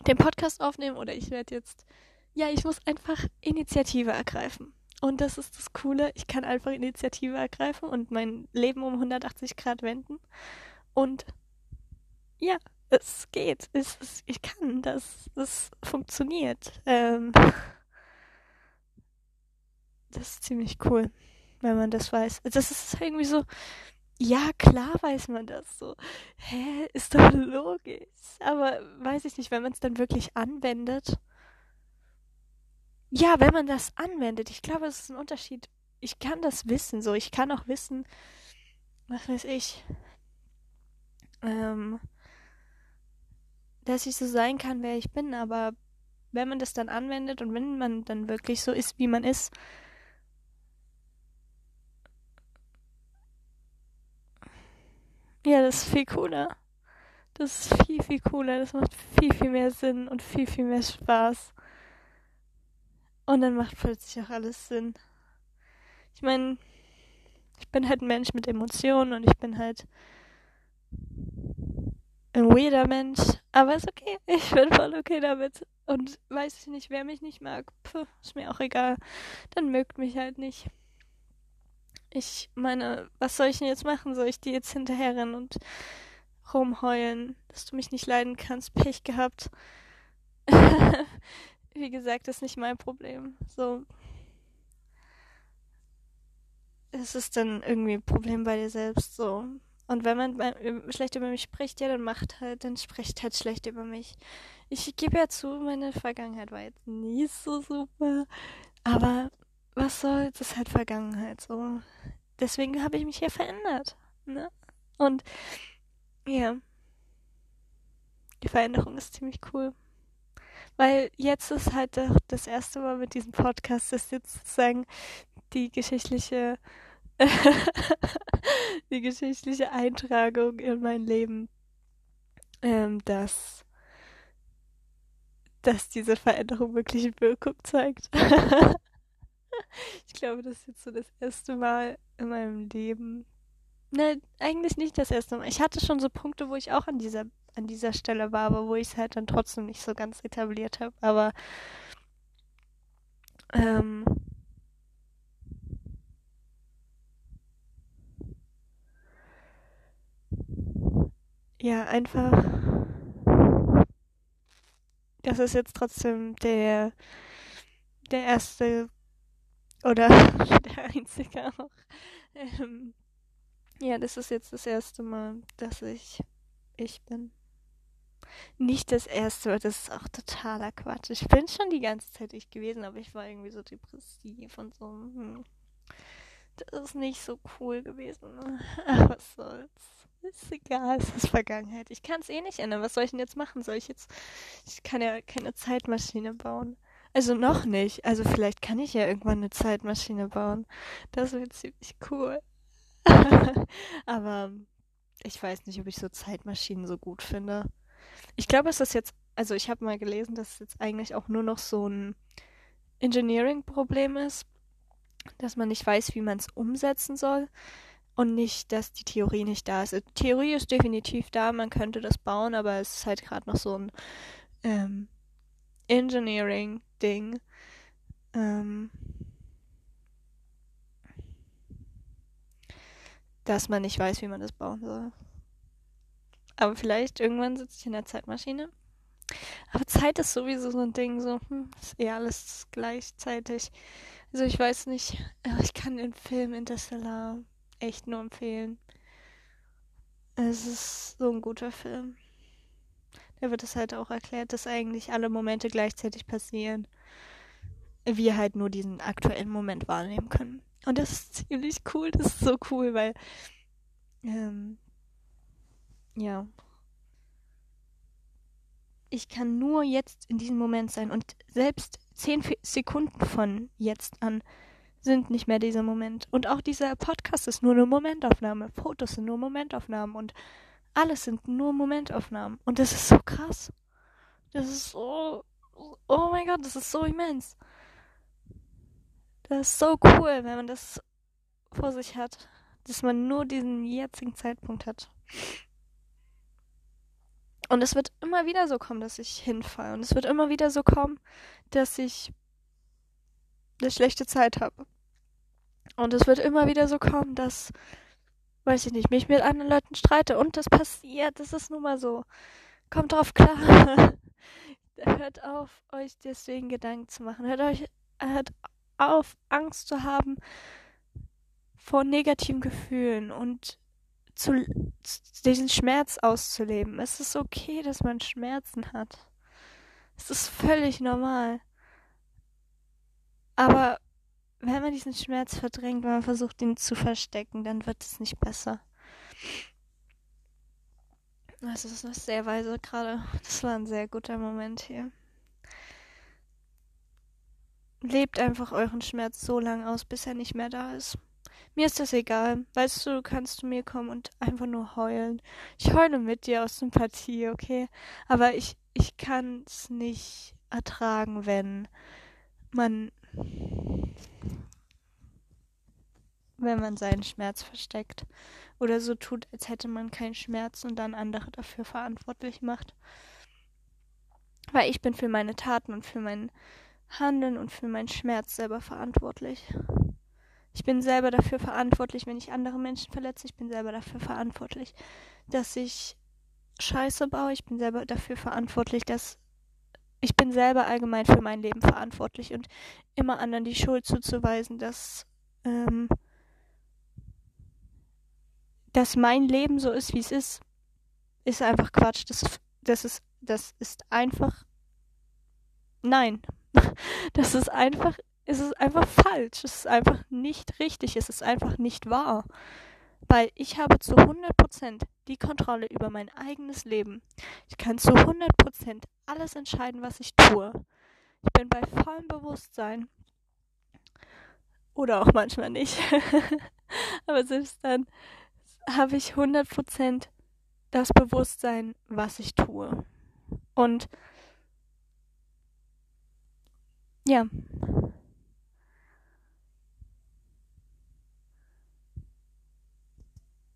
den Podcast aufnehmen oder ich werde jetzt ja, ich muss einfach Initiative ergreifen. Und das ist das Coole, ich kann einfach Initiative ergreifen und mein Leben um 180 Grad wenden. Und ja, es geht. Es, es, ich kann das. Es funktioniert. Ähm, das ist ziemlich cool, wenn man das weiß. Das ist irgendwie so, ja, klar weiß man das so. Hä, ist doch logisch. Aber weiß ich nicht, wenn man es dann wirklich anwendet ja, wenn man das anwendet, ich glaube, es ist ein Unterschied. Ich kann das wissen, so. Ich kann auch wissen, was weiß ich, ähm, dass ich so sein kann, wer ich bin, aber wenn man das dann anwendet und wenn man dann wirklich so ist, wie man ist, ja, das ist viel cooler. Das ist viel, viel cooler. Das macht viel, viel mehr Sinn und viel, viel mehr Spaß. Und dann macht plötzlich auch alles Sinn. Ich meine, ich bin halt ein Mensch mit Emotionen und ich bin halt ein weirder Mensch. Aber ist okay. Ich bin voll okay damit. Und weiß ich nicht, wer mich nicht mag, pf, ist mir auch egal. Dann mögt mich halt nicht. Ich meine, was soll ich denn jetzt machen? Soll ich dir jetzt hinterherrennen und rumheulen, dass du mich nicht leiden kannst? Pech gehabt. (laughs) wie gesagt, ist nicht mein Problem. So. Es ist dann irgendwie ein Problem bei dir selbst, so. Und wenn man schlecht über mich spricht, ja, dann macht halt, dann spricht halt schlecht über mich. Ich gebe ja zu, meine Vergangenheit war jetzt nie so super. Aber was soll, das ist halt Vergangenheit, so. Deswegen habe ich mich ja verändert, ne? Und, ja. Die Veränderung ist ziemlich cool. Weil jetzt ist halt auch das erste Mal mit diesem Podcast, dass jetzt sozusagen die geschichtliche, (laughs) die geschichtliche Eintragung in mein Leben, ähm, dass, dass diese Veränderung wirklich Wirkung zeigt. (laughs) (laughs) ich glaube, das ist jetzt so das erste Mal in meinem Leben. Ne, eigentlich nicht das erste Mal. Ich hatte schon so Punkte, wo ich auch an dieser an dieser Stelle war, aber wo ich es halt dann trotzdem nicht so ganz etabliert habe. Aber ähm, ja, einfach. Das ist jetzt trotzdem der der erste oder (laughs) der einzige auch. Ähm, ja, das ist jetzt das erste Mal, dass ich ich bin. Nicht das erste Mal, das ist auch totaler Quatsch. Ich bin schon die ganze Zeit ich gewesen, aber ich war irgendwie so depressiv und so. Hm. Das ist nicht so cool gewesen. Ne? (laughs) Ach, was soll's. Ist egal, es ist Vergangenheit. Ich kann es eh nicht ändern. Was soll ich denn jetzt machen? Soll ich jetzt. Ich kann ja keine Zeitmaschine bauen. Also noch nicht. Also vielleicht kann ich ja irgendwann eine Zeitmaschine bauen. Das wäre ziemlich cool. (laughs) aber ich weiß nicht, ob ich so Zeitmaschinen so gut finde. Ich glaube, es ist jetzt, also ich habe mal gelesen, dass es jetzt eigentlich auch nur noch so ein Engineering-Problem ist, dass man nicht weiß, wie man es umsetzen soll und nicht, dass die Theorie nicht da ist. Die Theorie ist definitiv da, man könnte das bauen, aber es ist halt gerade noch so ein ähm, Engineering-Ding. Ähm, dass man nicht weiß, wie man das bauen soll. Aber vielleicht irgendwann sitze ich in der Zeitmaschine. Aber Zeit ist sowieso so ein Ding, so, hm, ist eh alles gleichzeitig. Also ich weiß nicht, aber ich kann den Film Interstellar echt nur empfehlen. Es ist so ein guter Film. Da wird es halt auch erklärt, dass eigentlich alle Momente gleichzeitig passieren. Wir halt nur diesen aktuellen Moment wahrnehmen können. Und das ist ziemlich cool, das ist so cool, weil ähm, ja. Ich kann nur jetzt in diesem Moment sein und selbst zehn Sekunden von jetzt an sind nicht mehr dieser Moment. Und auch dieser Podcast ist nur eine Momentaufnahme. Fotos sind nur Momentaufnahmen und alles sind nur Momentaufnahmen. Und das ist so krass. Das ist so. Oh mein Gott, das ist so immens. Das ist so cool, wenn man das vor sich hat. Dass man nur diesen jetzigen Zeitpunkt hat. Und es wird immer wieder so kommen, dass ich hinfalle. Und es wird immer wieder so kommen, dass ich eine schlechte Zeit habe. Und es wird immer wieder so kommen, dass, weiß ich nicht, mich mit anderen Leuten streite. Und das passiert. Das ist nun mal so. Kommt drauf klar. (laughs) hört auf, euch deswegen Gedanken zu machen. Hört euch, hört auf, Angst zu haben vor negativen Gefühlen und zu, diesen Schmerz auszuleben. Es ist okay, dass man Schmerzen hat. Es ist völlig normal. Aber wenn man diesen Schmerz verdrängt, wenn man versucht, ihn zu verstecken, dann wird es nicht besser. Das ist noch sehr weise gerade. Das war ein sehr guter Moment hier. Lebt einfach euren Schmerz so lange aus, bis er nicht mehr da ist. Mir ist das egal. Weißt du, du kannst zu mir kommen und einfach nur heulen. Ich heule mit dir aus Sympathie, okay? Aber ich, ich kann es nicht ertragen, wenn man wenn man seinen Schmerz versteckt oder so tut, als hätte man keinen Schmerz und dann andere dafür verantwortlich macht. Weil ich bin für meine Taten und für mein Handeln und für meinen Schmerz selber verantwortlich. Ich bin selber dafür verantwortlich, wenn ich andere Menschen verletze. Ich bin selber dafür verantwortlich, dass ich Scheiße baue. Ich bin selber dafür verantwortlich, dass ich bin selber allgemein für mein Leben verantwortlich und immer anderen die Schuld zuzuweisen, dass ähm, dass mein Leben so ist, wie es ist, ist einfach Quatsch. Das, das ist das ist einfach nein. (laughs) Das ist einfach es ist einfach falsch. Es ist einfach nicht richtig. Es ist einfach nicht wahr. Weil ich habe zu 100% die Kontrolle über mein eigenes Leben. Ich kann zu 100% alles entscheiden, was ich tue. Ich bin bei vollem Bewusstsein. Oder auch manchmal nicht. (laughs) Aber selbst dann habe ich 100% das Bewusstsein, was ich tue. Und ja,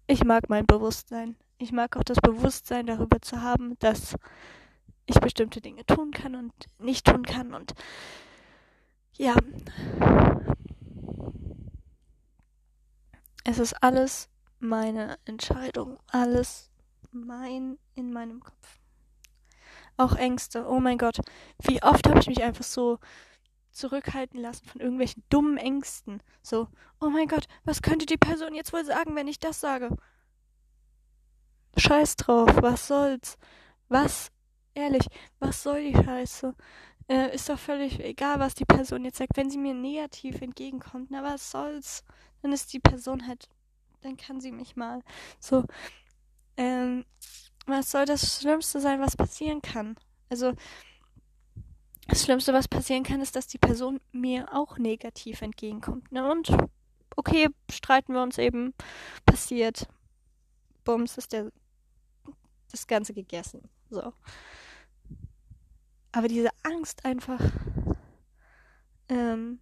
ich mag mein Bewusstsein. Ich mag auch das Bewusstsein darüber zu haben, dass ich bestimmte Dinge tun kann und nicht tun kann. Und ja, es ist alles meine Entscheidung, alles mein in meinem Kopf. Auch Ängste. Oh mein Gott, wie oft habe ich mich einfach so zurückhalten lassen von irgendwelchen dummen Ängsten. So, oh mein Gott, was könnte die Person jetzt wohl sagen, wenn ich das sage? Scheiß drauf, was soll's? Was, ehrlich, was soll die Scheiße? Äh, ist doch völlig egal, was die Person jetzt sagt. Wenn sie mir negativ entgegenkommt, na was soll's? Dann ist die Person halt, dann kann sie mich mal. So, ähm, was soll das Schlimmste sein, was passieren kann? Also, das Schlimmste, was passieren kann, ist, dass die Person mir auch negativ entgegenkommt. Ne? Und okay, streiten wir uns eben, passiert. Bums, ist der das Ganze gegessen. So. Aber diese Angst einfach ähm,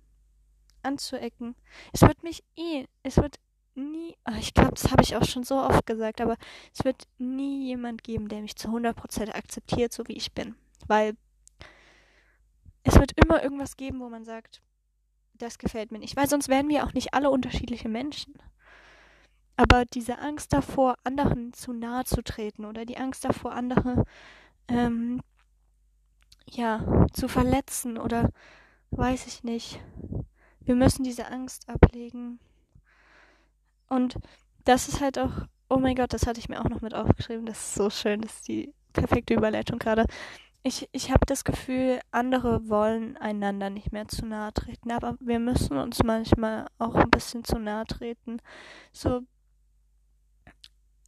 anzuecken. Es wird mich eh, es wird nie, oh, ich glaube, das habe ich auch schon so oft gesagt, aber es wird nie jemand geben, der mich zu 100% akzeptiert, so wie ich bin. Weil es wird immer irgendwas geben, wo man sagt, das gefällt mir nicht. Weil sonst wären wir auch nicht alle unterschiedliche Menschen. Aber diese Angst davor, anderen zu nahe zu treten oder die Angst davor, andere ähm, ja, zu verletzen oder weiß ich nicht. Wir müssen diese Angst ablegen. Und das ist halt auch, oh mein Gott, das hatte ich mir auch noch mit aufgeschrieben. Das ist so schön, das ist die perfekte Überleitung gerade. Ich, ich habe das Gefühl, andere wollen einander nicht mehr zu nahe treten, aber wir müssen uns manchmal auch ein bisschen zu nahe treten. So,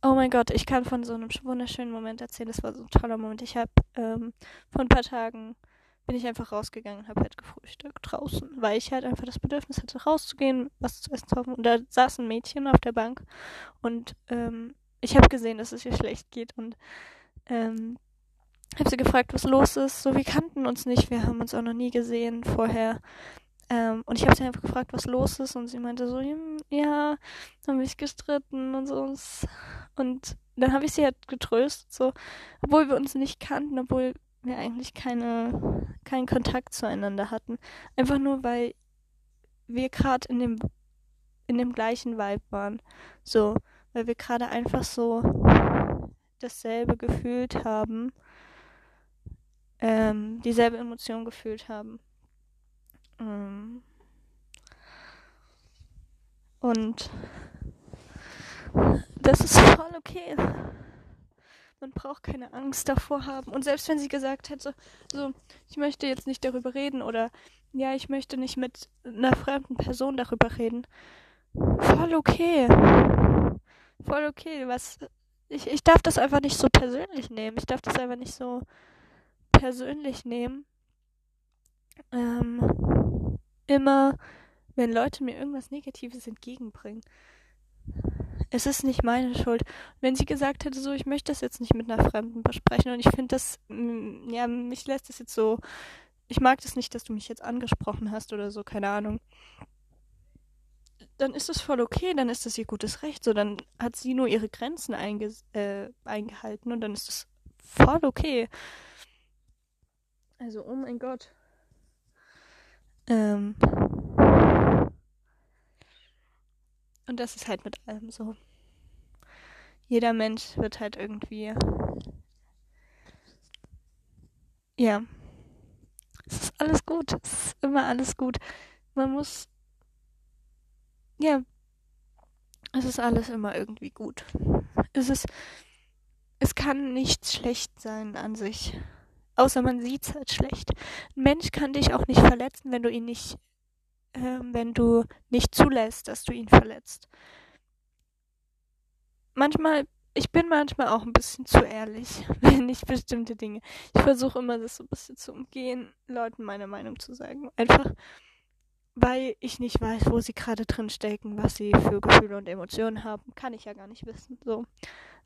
oh mein Gott, ich kann von so einem wunderschönen Moment erzählen. Das war so ein toller Moment. Ich habe ähm, vor ein paar Tagen bin ich einfach rausgegangen und habe halt gefrühstückt draußen, weil ich halt einfach das Bedürfnis hatte, rauszugehen, was zu essen zu haben. Und da saß ein Mädchen auf der Bank und ähm, ich habe gesehen, dass es ihr schlecht geht und ähm, habe sie gefragt, was los ist. So, wir kannten uns nicht, wir haben uns auch noch nie gesehen vorher. Ähm, und ich habe sie einfach gefragt, was los ist. Und sie meinte so, hm, ja, haben mich gestritten und so. Und dann habe ich sie halt getröstet, so, obwohl wir uns nicht kannten, obwohl wir eigentlich keine, keinen Kontakt zueinander hatten. Einfach nur, weil wir gerade in dem, in dem gleichen Vibe waren. So, weil wir gerade einfach so dasselbe gefühlt haben, ähm, dieselbe Emotion gefühlt haben. Ähm und das ist voll okay. Man braucht keine Angst davor haben. Und selbst wenn sie gesagt hätte, so, ich möchte jetzt nicht darüber reden oder ja, ich möchte nicht mit einer fremden Person darüber reden. Voll okay. Voll okay. Was. Ich, ich darf das einfach nicht so persönlich nehmen. Ich darf das einfach nicht so persönlich nehmen. Ähm, immer, wenn Leute mir irgendwas Negatives entgegenbringen es ist nicht meine Schuld. Wenn sie gesagt hätte, so, ich möchte das jetzt nicht mit einer Fremden besprechen und ich finde das, mm, ja, mich lässt das jetzt so, ich mag das nicht, dass du mich jetzt angesprochen hast oder so, keine Ahnung. Dann ist das voll okay, dann ist das ihr gutes Recht, so, dann hat sie nur ihre Grenzen einge äh, eingehalten und dann ist das voll okay. Also, oh mein Gott. Ähm, Und das ist halt mit allem so. Jeder Mensch wird halt irgendwie. Ja. Es ist alles gut. Es ist immer alles gut. Man muss. Ja. Es ist alles immer irgendwie gut. Es ist. Es kann nichts schlecht sein an sich. Außer man sieht es halt schlecht. Ein Mensch kann dich auch nicht verletzen, wenn du ihn nicht äh, wenn du nicht zulässt, dass du ihn verletzt. Manchmal, ich bin manchmal auch ein bisschen zu ehrlich, (laughs) wenn ich bestimmte Dinge. Ich versuche immer, das so ein bisschen zu umgehen, Leuten meine Meinung zu sagen. Einfach, weil ich nicht weiß, wo sie gerade drin stecken, was sie für Gefühle und Emotionen haben. Kann ich ja gar nicht wissen. So.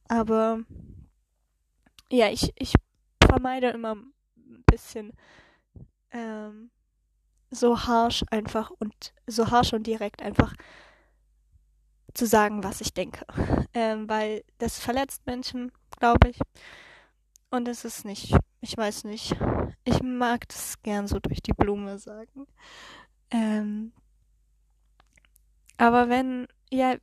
Aber ja, ich, ich vermeide immer ein bisschen ähm, so harsh einfach und so harsh und direkt einfach zu sagen, was ich denke. (laughs) Ähm, weil das verletzt Menschen, glaube ich. Und es ist nicht, ich weiß nicht. Ich mag das gern so durch die Blume sagen. Ähm, aber wenn, ja,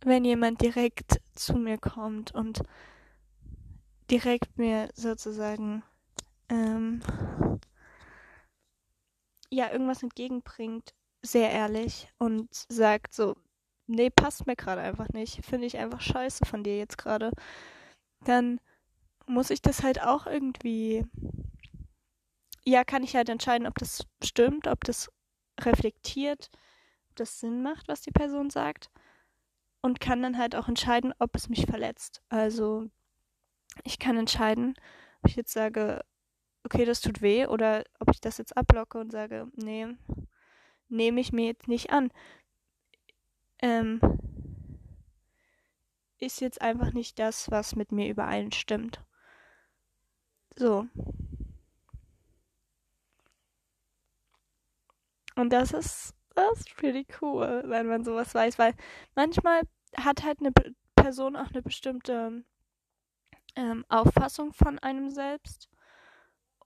wenn jemand direkt zu mir kommt und direkt mir sozusagen ähm, ja irgendwas entgegenbringt, sehr ehrlich und sagt so, nee, passt mir gerade einfach nicht, finde ich einfach scheiße von dir jetzt gerade, dann muss ich das halt auch irgendwie, ja, kann ich halt entscheiden, ob das stimmt, ob das reflektiert, ob das Sinn macht, was die Person sagt und kann dann halt auch entscheiden, ob es mich verletzt. Also ich kann entscheiden, ob ich jetzt sage, okay, das tut weh, oder ob ich das jetzt ablocke und sage, nee, nehme ich mir jetzt nicht an. Ähm, ist jetzt einfach nicht das, was mit mir übereinstimmt. So. Und das ist, das ist pretty cool, wenn man sowas weiß, weil manchmal hat halt eine Person auch eine bestimmte ähm, Auffassung von einem selbst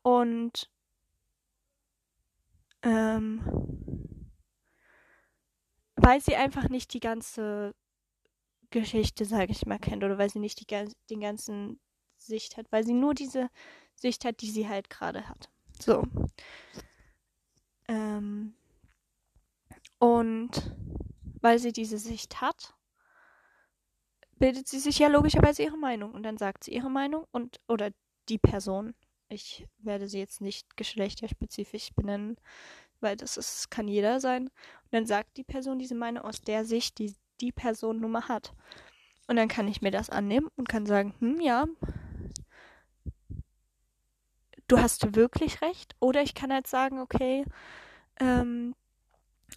und ähm, weil sie einfach nicht die ganze Geschichte, sage ich mal, kennt oder weil sie nicht die, den ganzen Sicht hat, weil sie nur diese Sicht hat, die sie halt gerade hat. So. Ähm, und weil sie diese Sicht hat, bildet sie sich ja logischerweise ihre Meinung und dann sagt sie ihre Meinung und oder die Person ich werde sie jetzt nicht geschlechterspezifisch benennen, weil das ist, kann jeder sein. Und dann sagt die Person diese Meinung aus der Sicht, die, die Person nun mal hat. Und dann kann ich mir das annehmen und kann sagen, hm, ja, du hast wirklich recht. Oder ich kann halt sagen, okay, ähm,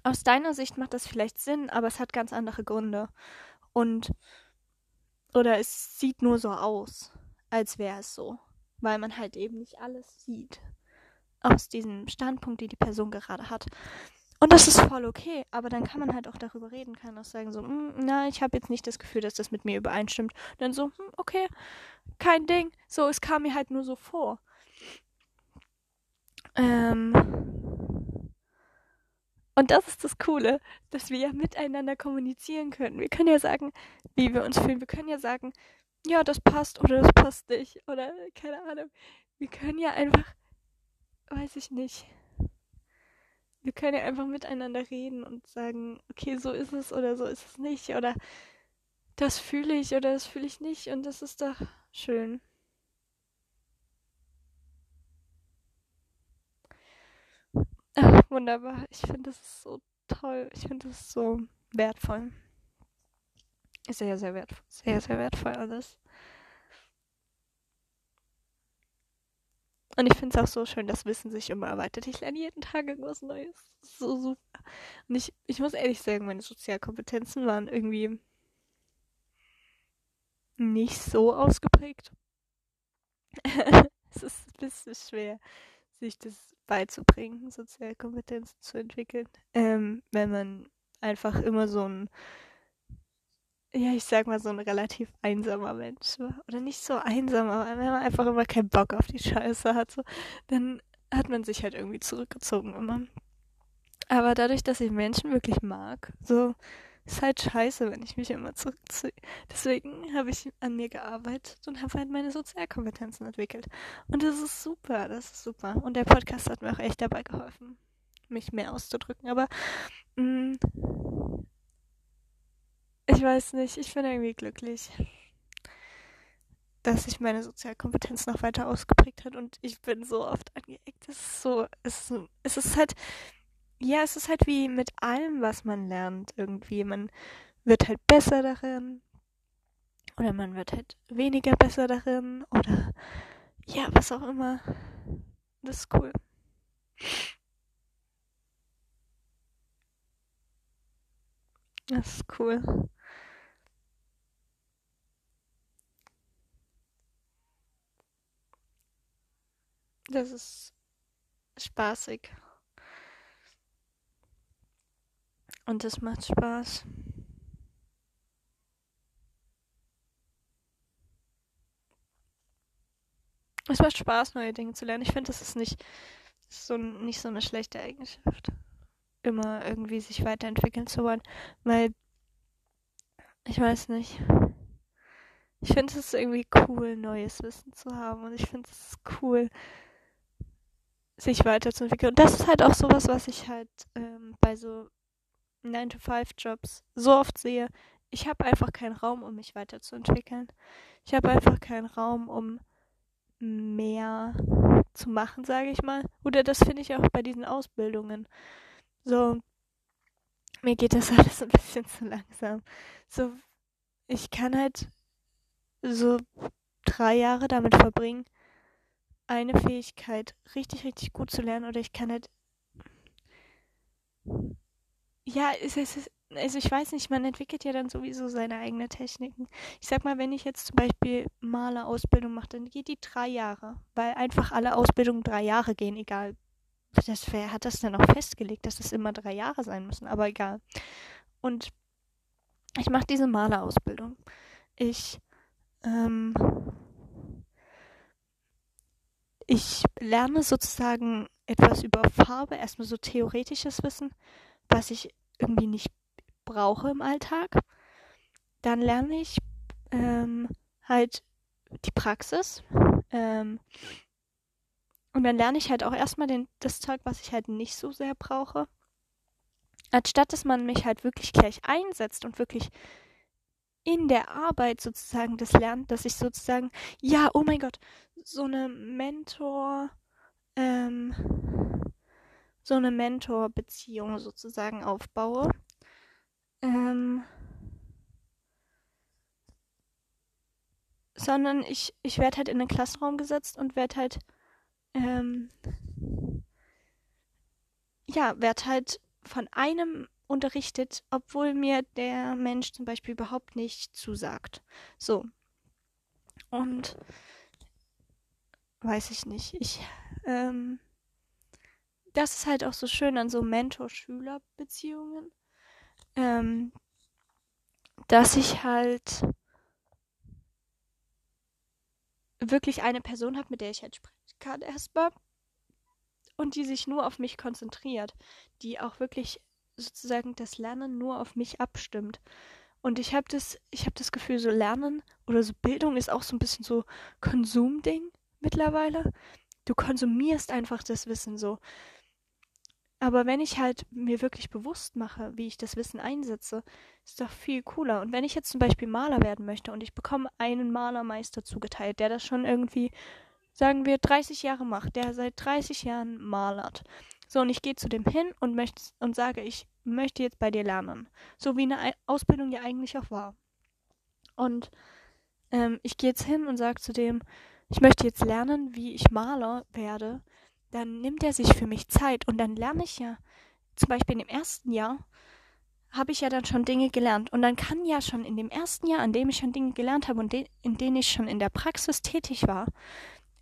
aus deiner Sicht macht das vielleicht Sinn, aber es hat ganz andere Gründe. Und oder es sieht nur so aus, als wäre es so, weil man halt eben nicht alles sieht aus diesem Standpunkt, den die Person gerade hat. Und das ist voll okay, aber dann kann man halt auch darüber reden, kann auch sagen so, hm, na, ich habe jetzt nicht das Gefühl, dass das mit mir übereinstimmt. Und dann so, hm, okay, kein Ding. So, es kam mir halt nur so vor. Ähm, und das ist das Coole, dass wir ja miteinander kommunizieren können. Wir können ja sagen, wie wir uns fühlen. Wir können ja sagen, ja, das passt oder das passt nicht. Oder keine Ahnung. Wir können ja einfach, weiß ich nicht. Wir können ja einfach miteinander reden und sagen, okay, so ist es oder so ist es nicht. Oder das fühle ich oder das fühle ich nicht. Und das ist doch schön. Ach, wunderbar. Ich finde das so toll. Ich finde das so wertvoll. Sehr, sehr wertvoll. Sehr, sehr wertvoll alles. Und ich finde es auch so schön, dass Wissen sich immer erweitert. Ich lerne jeden Tag irgendwas Neues. So super. Und ich, ich muss ehrlich sagen, meine Sozialkompetenzen waren irgendwie nicht so ausgeprägt. (laughs) es ist ein bisschen schwer, sich das beizubringen, Sozialkompetenzen zu entwickeln. Ähm, wenn man einfach immer so ein, ja, ich sag mal, so ein relativ einsamer Mensch war. Oder nicht so einsam, aber wenn man einfach immer keinen Bock auf die Scheiße hat, so, dann hat man sich halt irgendwie zurückgezogen immer. Aber dadurch, dass ich Menschen wirklich mag, so ist halt scheiße, wenn ich mich immer zurückziehe. Deswegen habe ich an mir gearbeitet und habe halt meine Sozialkompetenzen entwickelt. Und das ist super, das ist super. Und der Podcast hat mir auch echt dabei geholfen, mich mehr auszudrücken. Aber mh, mm, ich weiß nicht, ich bin irgendwie glücklich, dass sich meine Sozialkompetenz noch weiter ausgeprägt hat und ich bin so oft angeeckt. Es ist so, es ist, es ist halt ja, es ist halt wie mit allem, was man lernt irgendwie. Man wird halt besser darin. Oder man wird halt weniger besser darin. Oder ja, was auch immer. Das ist cool. Das ist cool. Das ist spaßig. Und es macht Spaß. Es macht Spaß, neue Dinge zu lernen. Ich finde, das ist nicht so, nicht so eine schlechte Eigenschaft. Immer irgendwie sich weiterentwickeln zu wollen. Weil, ich weiß nicht. Ich finde es irgendwie cool, neues Wissen zu haben. Und ich finde es cool, sich weiterzuentwickeln. Und das ist halt auch sowas, was ich halt ähm, bei so 9-to-5-Jobs so oft sehe, ich habe einfach keinen Raum, um mich weiterzuentwickeln. Ich habe einfach keinen Raum, um mehr zu machen, sage ich mal. Oder das finde ich auch bei diesen Ausbildungen. So, mir geht das (laughs) alles ein bisschen zu langsam. So, ich kann halt so drei Jahre damit verbringen, eine Fähigkeit richtig, richtig gut zu lernen. Oder ich kann halt ja, es ist, also ich weiß nicht, man entwickelt ja dann sowieso seine eigenen Techniken. Ich sag mal, wenn ich jetzt zum Beispiel Malerausbildung mache, dann geht die drei Jahre, weil einfach alle Ausbildungen drei Jahre gehen, egal. Das, wer hat das dann auch festgelegt, dass es immer drei Jahre sein müssen, aber egal. Und ich mache diese Malerausbildung. Ich, ähm, ich lerne sozusagen etwas über Farbe, erstmal so theoretisches Wissen was ich irgendwie nicht brauche im Alltag. Dann lerne ich ähm, halt die Praxis. Ähm, und dann lerne ich halt auch erstmal den, das Zeug, was ich halt nicht so sehr brauche. Anstatt dass man mich halt wirklich gleich einsetzt und wirklich in der Arbeit sozusagen das lernt, dass ich sozusagen, ja, oh mein Gott, so eine Mentor, ähm, so eine Mentor-Beziehung sozusagen aufbaue. Ähm, sondern ich, ich werde halt in den Klassenraum gesetzt und werde halt, ähm, ja, werde halt von einem unterrichtet, obwohl mir der Mensch zum Beispiel überhaupt nicht zusagt. So. Und weiß ich nicht. Ich, ähm, das ist halt auch so schön an so Mentor-Schüler-Beziehungen, ähm, dass ich halt wirklich eine Person habe, mit der ich halt sprechen kann erstmal und die sich nur auf mich konzentriert, die auch wirklich sozusagen das Lernen nur auf mich abstimmt. Und ich habe das, ich das Gefühl, so Lernen oder so Bildung ist auch so ein bisschen so Konsumding mittlerweile. Du konsumierst einfach das Wissen so. Aber wenn ich halt mir wirklich bewusst mache, wie ich das Wissen einsetze, ist doch viel cooler. Und wenn ich jetzt zum Beispiel Maler werden möchte und ich bekomme einen Malermeister zugeteilt, der das schon irgendwie, sagen wir, 30 Jahre macht, der seit 30 Jahren malert. So, und ich gehe zu dem hin und möchte und sage, ich möchte jetzt bei dir lernen. So wie eine Ausbildung ja eigentlich auch war. Und ähm, ich gehe jetzt hin und sage zu dem, ich möchte jetzt lernen, wie ich Maler werde dann nimmt er sich für mich Zeit und dann lerne ich ja, zum Beispiel im ersten Jahr, habe ich ja dann schon Dinge gelernt. Und dann kann ja schon in dem ersten Jahr, an dem ich schon Dinge gelernt habe und de in denen ich schon in der Praxis tätig war,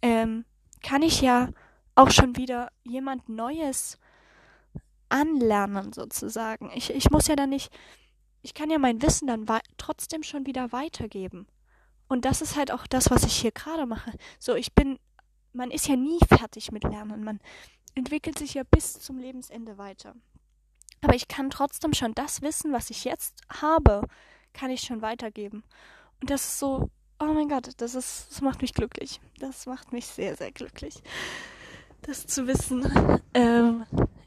ähm, kann ich ja auch schon wieder jemand Neues anlernen, sozusagen. Ich, ich muss ja dann nicht, ich kann ja mein Wissen dann trotzdem schon wieder weitergeben. Und das ist halt auch das, was ich hier gerade mache. So, ich bin man ist ja nie fertig mit Lernen. Man entwickelt sich ja bis zum Lebensende weiter. Aber ich kann trotzdem schon das Wissen, was ich jetzt habe, kann ich schon weitergeben. Und das ist so, oh mein Gott, das ist, das macht mich glücklich. Das macht mich sehr, sehr glücklich. Das zu wissen. Ähm,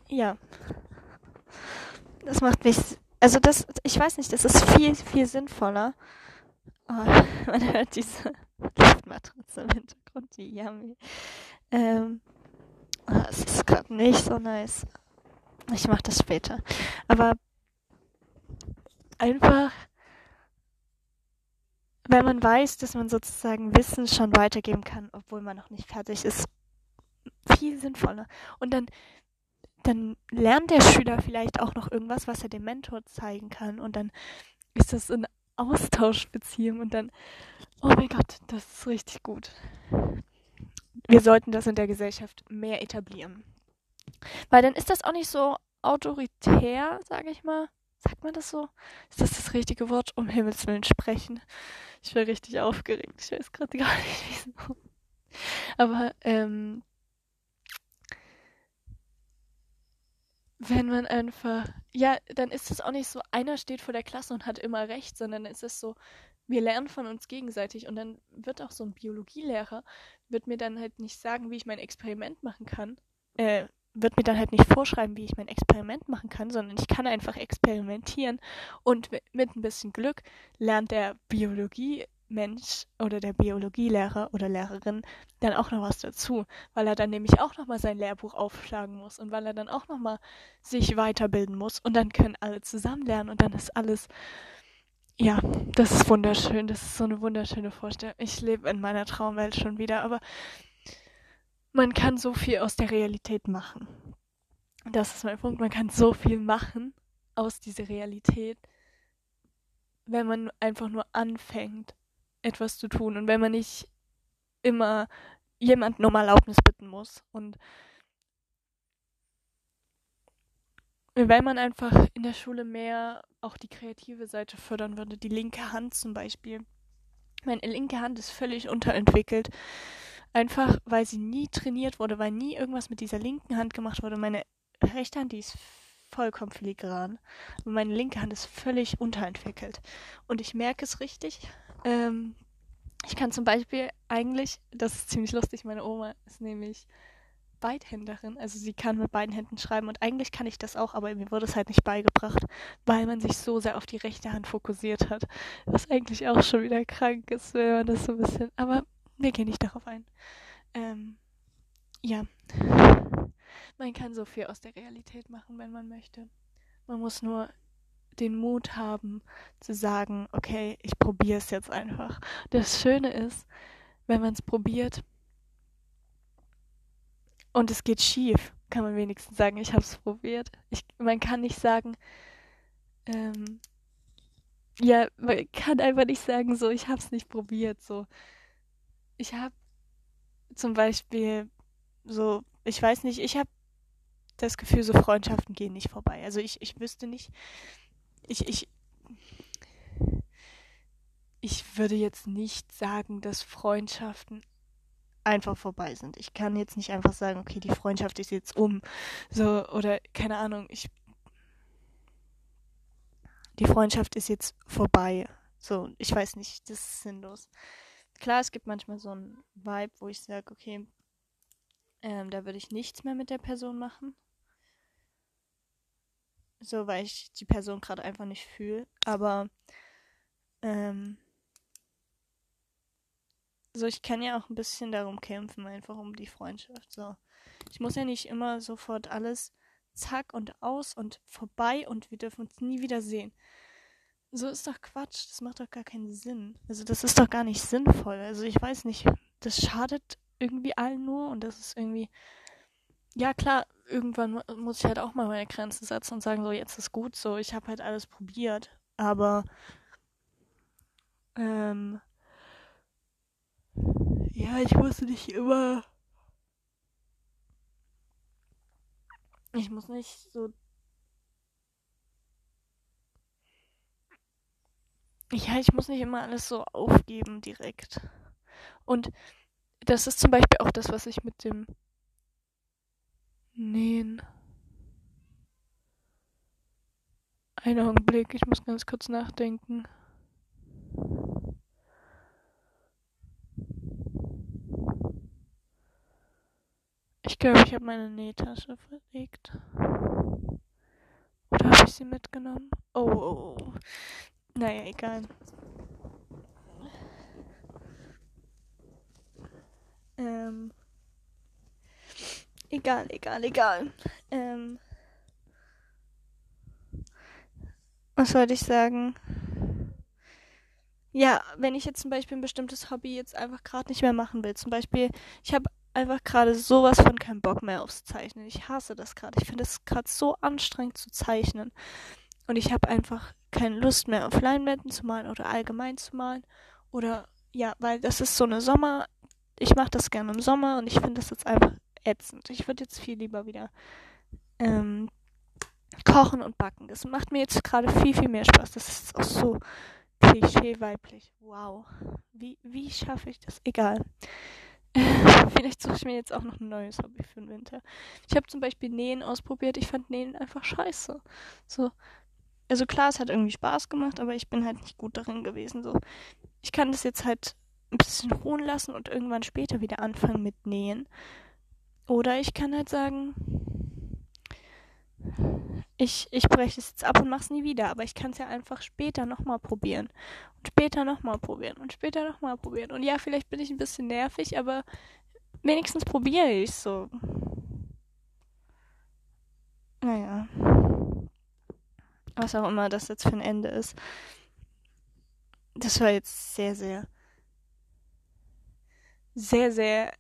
ja. Das macht mich, also das, ich weiß nicht, das ist viel, viel sinnvoller. Oh, (laughs) man hört diese Luftmatratze im Hintergrund, die Yummy. Ähm, ah, es ist gerade nicht so nice. Ich mach das später. Aber einfach, wenn man weiß, dass man sozusagen Wissen schon weitergeben kann, obwohl man noch nicht fertig ist, viel sinnvoller. Und dann, dann lernt der Schüler vielleicht auch noch irgendwas, was er dem Mentor zeigen kann. Und dann ist das eine Austauschbeziehung und dann, oh mein Gott, das ist richtig gut. Wir sollten das in der Gesellschaft mehr etablieren. Weil dann ist das auch nicht so autoritär, sage ich mal. Sagt man das so? Ist das das richtige Wort? Um Himmels Willen sprechen. Ich bin richtig aufgeregt. Ich weiß gerade gar nicht, wieso. (laughs) Aber ähm, wenn man einfach, ja, dann ist es auch nicht so, einer steht vor der Klasse und hat immer recht, sondern es ist so, wir lernen von uns gegenseitig und dann wird auch so ein Biologielehrer, wird mir dann halt nicht sagen, wie ich mein Experiment machen kann, äh, wird mir dann halt nicht vorschreiben, wie ich mein Experiment machen kann, sondern ich kann einfach experimentieren und mit ein bisschen Glück lernt der Biologie Mensch oder der Biologielehrer oder Lehrerin dann auch noch was dazu, weil er dann nämlich auch noch mal sein Lehrbuch aufschlagen muss und weil er dann auch noch mal sich weiterbilden muss und dann können alle zusammen lernen und dann ist alles ja, das ist wunderschön, das ist so eine wunderschöne Vorstellung. Ich lebe in meiner Traumwelt schon wieder, aber man kann so viel aus der Realität machen. Das ist mein Punkt, man kann so viel machen aus dieser Realität, wenn man einfach nur anfängt etwas zu tun und wenn man nicht immer jemanden um Erlaubnis bitten muss und wenn man einfach in der Schule mehr auch die kreative Seite fördern würde, die linke Hand zum Beispiel. Meine linke Hand ist völlig unterentwickelt. Einfach, weil sie nie trainiert wurde, weil nie irgendwas mit dieser linken Hand gemacht wurde. Meine rechte Hand, die ist vollkommen filigran. Und meine linke Hand ist völlig unterentwickelt. Und ich merke es richtig, ähm, ich kann zum Beispiel eigentlich, das ist ziemlich lustig, meine Oma ist nämlich Beidhänderin, also sie kann mit beiden Händen schreiben und eigentlich kann ich das auch, aber mir wurde es halt nicht beigebracht, weil man sich so sehr auf die rechte Hand fokussiert hat, was eigentlich auch schon wieder krank ist, wenn man das so ein bisschen, aber wir gehen nicht darauf ein. Ähm, ja, man kann so viel aus der Realität machen, wenn man möchte. Man muss nur den Mut haben zu sagen, okay, ich probiere es jetzt einfach. Das Schöne ist, wenn man es probiert und es geht schief, kann man wenigstens sagen, ich habe es probiert. Ich, man kann nicht sagen, ähm, ja, man kann einfach nicht sagen, so, ich habe es nicht probiert. So, ich habe zum Beispiel so, ich weiß nicht, ich habe das Gefühl, so Freundschaften gehen nicht vorbei. Also ich, ich wüsste nicht, ich, ich, ich würde jetzt nicht sagen, dass Freundschaften einfach vorbei sind. Ich kann jetzt nicht einfach sagen, okay, die Freundschaft ist jetzt um. So, oder keine Ahnung, ich. Die Freundschaft ist jetzt vorbei. So, ich weiß nicht, das ist sinnlos. Klar, es gibt manchmal so einen Vibe, wo ich sage, okay, ähm, da würde ich nichts mehr mit der Person machen. So, weil ich die Person gerade einfach nicht fühle. Aber ähm, so, ich kann ja auch ein bisschen darum kämpfen, einfach um die Freundschaft. So. Ich muss ja nicht immer sofort alles zack und aus und vorbei und wir dürfen uns nie wieder sehen. So ist doch Quatsch. Das macht doch gar keinen Sinn. Also das ist doch gar nicht sinnvoll. Also ich weiß nicht, das schadet irgendwie allen nur und das ist irgendwie. Ja klar, irgendwann muss ich halt auch mal meine Grenzen setzen und sagen, so jetzt ist gut so, ich habe halt alles probiert. Aber ähm, ja, ich muss nicht immer. Ich muss nicht so. Ja, ich muss nicht immer alles so aufgeben direkt. Und das ist zum Beispiel auch das, was ich mit dem Nähen. Einen Augenblick, ich muss ganz kurz nachdenken. Ich glaube, ich habe meine Nähtasche verlegt. Oder habe ich sie mitgenommen? Oh, oh, oh. Naja, egal. Ähm. Egal, egal, egal. Ähm. Was wollte ich sagen? Ja, wenn ich jetzt zum Beispiel ein bestimmtes Hobby jetzt einfach gerade nicht mehr machen will. Zum Beispiel, ich habe einfach gerade sowas von keinen Bock mehr aufs Zeichnen. Ich hasse das gerade. Ich finde es gerade so anstrengend zu zeichnen. Und ich habe einfach keine Lust mehr auf Leinwänden zu malen oder allgemein zu malen. Oder ja, weil das ist so eine Sommer. Ich mache das gerne im Sommer und ich finde das jetzt einfach ätzend. Ich würde jetzt viel lieber wieder ähm, kochen und backen. Das macht mir jetzt gerade viel, viel mehr Spaß. Das ist auch so klischee weiblich. Wow. Wie, wie schaffe ich das? Egal. (laughs) Vielleicht suche ich mir jetzt auch noch ein neues Hobby für den Winter. Ich habe zum Beispiel Nähen ausprobiert. Ich fand Nähen einfach scheiße. So. Also klar, es hat irgendwie Spaß gemacht, aber ich bin halt nicht gut darin gewesen. So. Ich kann das jetzt halt ein bisschen ruhen lassen und irgendwann später wieder anfangen mit Nähen. Oder ich kann halt sagen, ich, ich breche es jetzt ab und mache es nie wieder, aber ich kann es ja einfach später nochmal probieren. Und später nochmal probieren und später nochmal probieren. Und ja, vielleicht bin ich ein bisschen nervig, aber wenigstens probiere ich so. Naja. Was auch immer das jetzt für ein Ende ist. Das war jetzt sehr, sehr, sehr, sehr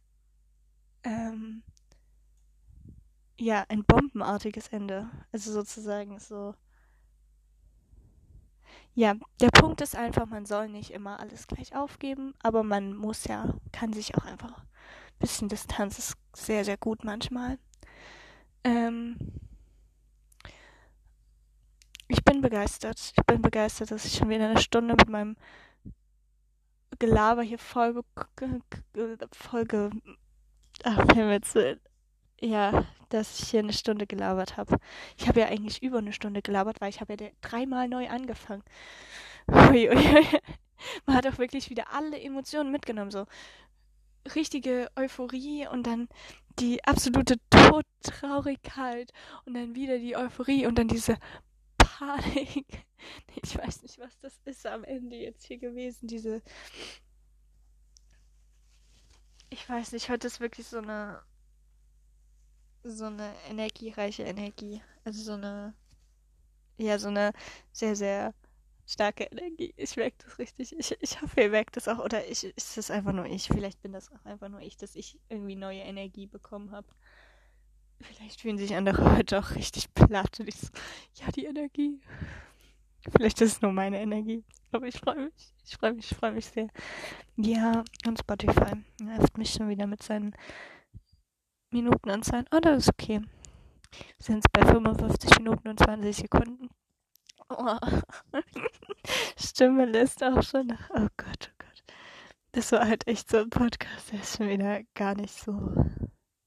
ähm, ja, ein bombenartiges Ende. Also sozusagen so. Ja, der Punkt ist einfach, man soll nicht immer alles gleich aufgeben, aber man muss ja, kann sich auch einfach ein bisschen Distanz ist sehr, sehr gut manchmal. Ähm, ich bin begeistert. Ich bin begeistert, dass ich schon wieder eine Stunde mit meinem Gelaber hier voll, Folge, ach, Himmels ja, dass ich hier eine Stunde gelabert habe. Ich habe ja eigentlich über eine Stunde gelabert, weil ich habe ja dreimal neu angefangen. Ui, ui, ui. Man hat auch wirklich wieder alle Emotionen mitgenommen, so richtige Euphorie und dann die absolute Todtraurigkeit und dann wieder die Euphorie und dann diese Panik. (laughs) Ich weiß nicht, was das ist am Ende jetzt hier gewesen, diese ich weiß nicht, heute ist wirklich so eine so eine energiereiche Energie. Also so eine. ja so eine sehr, sehr starke Energie. Ich merke das richtig. Ich, ich hoffe, ihr merkt das auch. Oder ich, ist das einfach nur ich? Vielleicht bin das auch einfach nur ich, dass ich irgendwie neue Energie bekommen habe. Vielleicht fühlen sich andere (laughs) heute auch richtig platt. Und ich so, ja, die Energie. Vielleicht ist es nur meine Energie. Aber ich freue mich. Ich freue mich, ich freue mich sehr. Ja, und Spotify nervt mich schon wieder mit seinen Minutenanzahlen. Oh, das ist okay. Sind bei 55 Minuten und 20 Sekunden. Oh. (laughs) Stimme lässt auch schon nach. Oh Gott, oh Gott. Das war halt echt so ein Podcast, der ist schon wieder gar nicht so,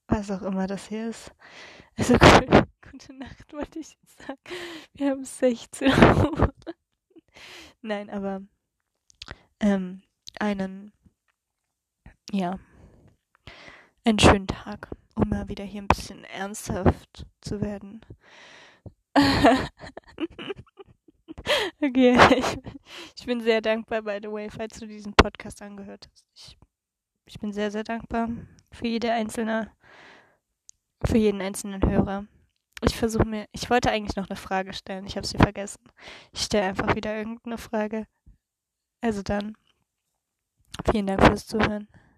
was auch immer das hier ist. Also cool. (laughs) gute Nacht wollte ich jetzt sagen. Wir haben 16 Uhr. (laughs) Nein, aber ähm, einen, ja, einen schönen Tag, um mal wieder hier ein bisschen ernsthaft zu werden. (laughs) Okay, ich, ich, bin sehr dankbar, by the way, falls du diesen Podcast angehört hast. Ich, ich bin sehr, sehr dankbar für jede einzelne, für jeden einzelnen Hörer. Ich versuche mir, ich wollte eigentlich noch eine Frage stellen, ich habe sie vergessen. Ich stelle einfach wieder irgendeine Frage. Also dann, vielen Dank fürs Zuhören.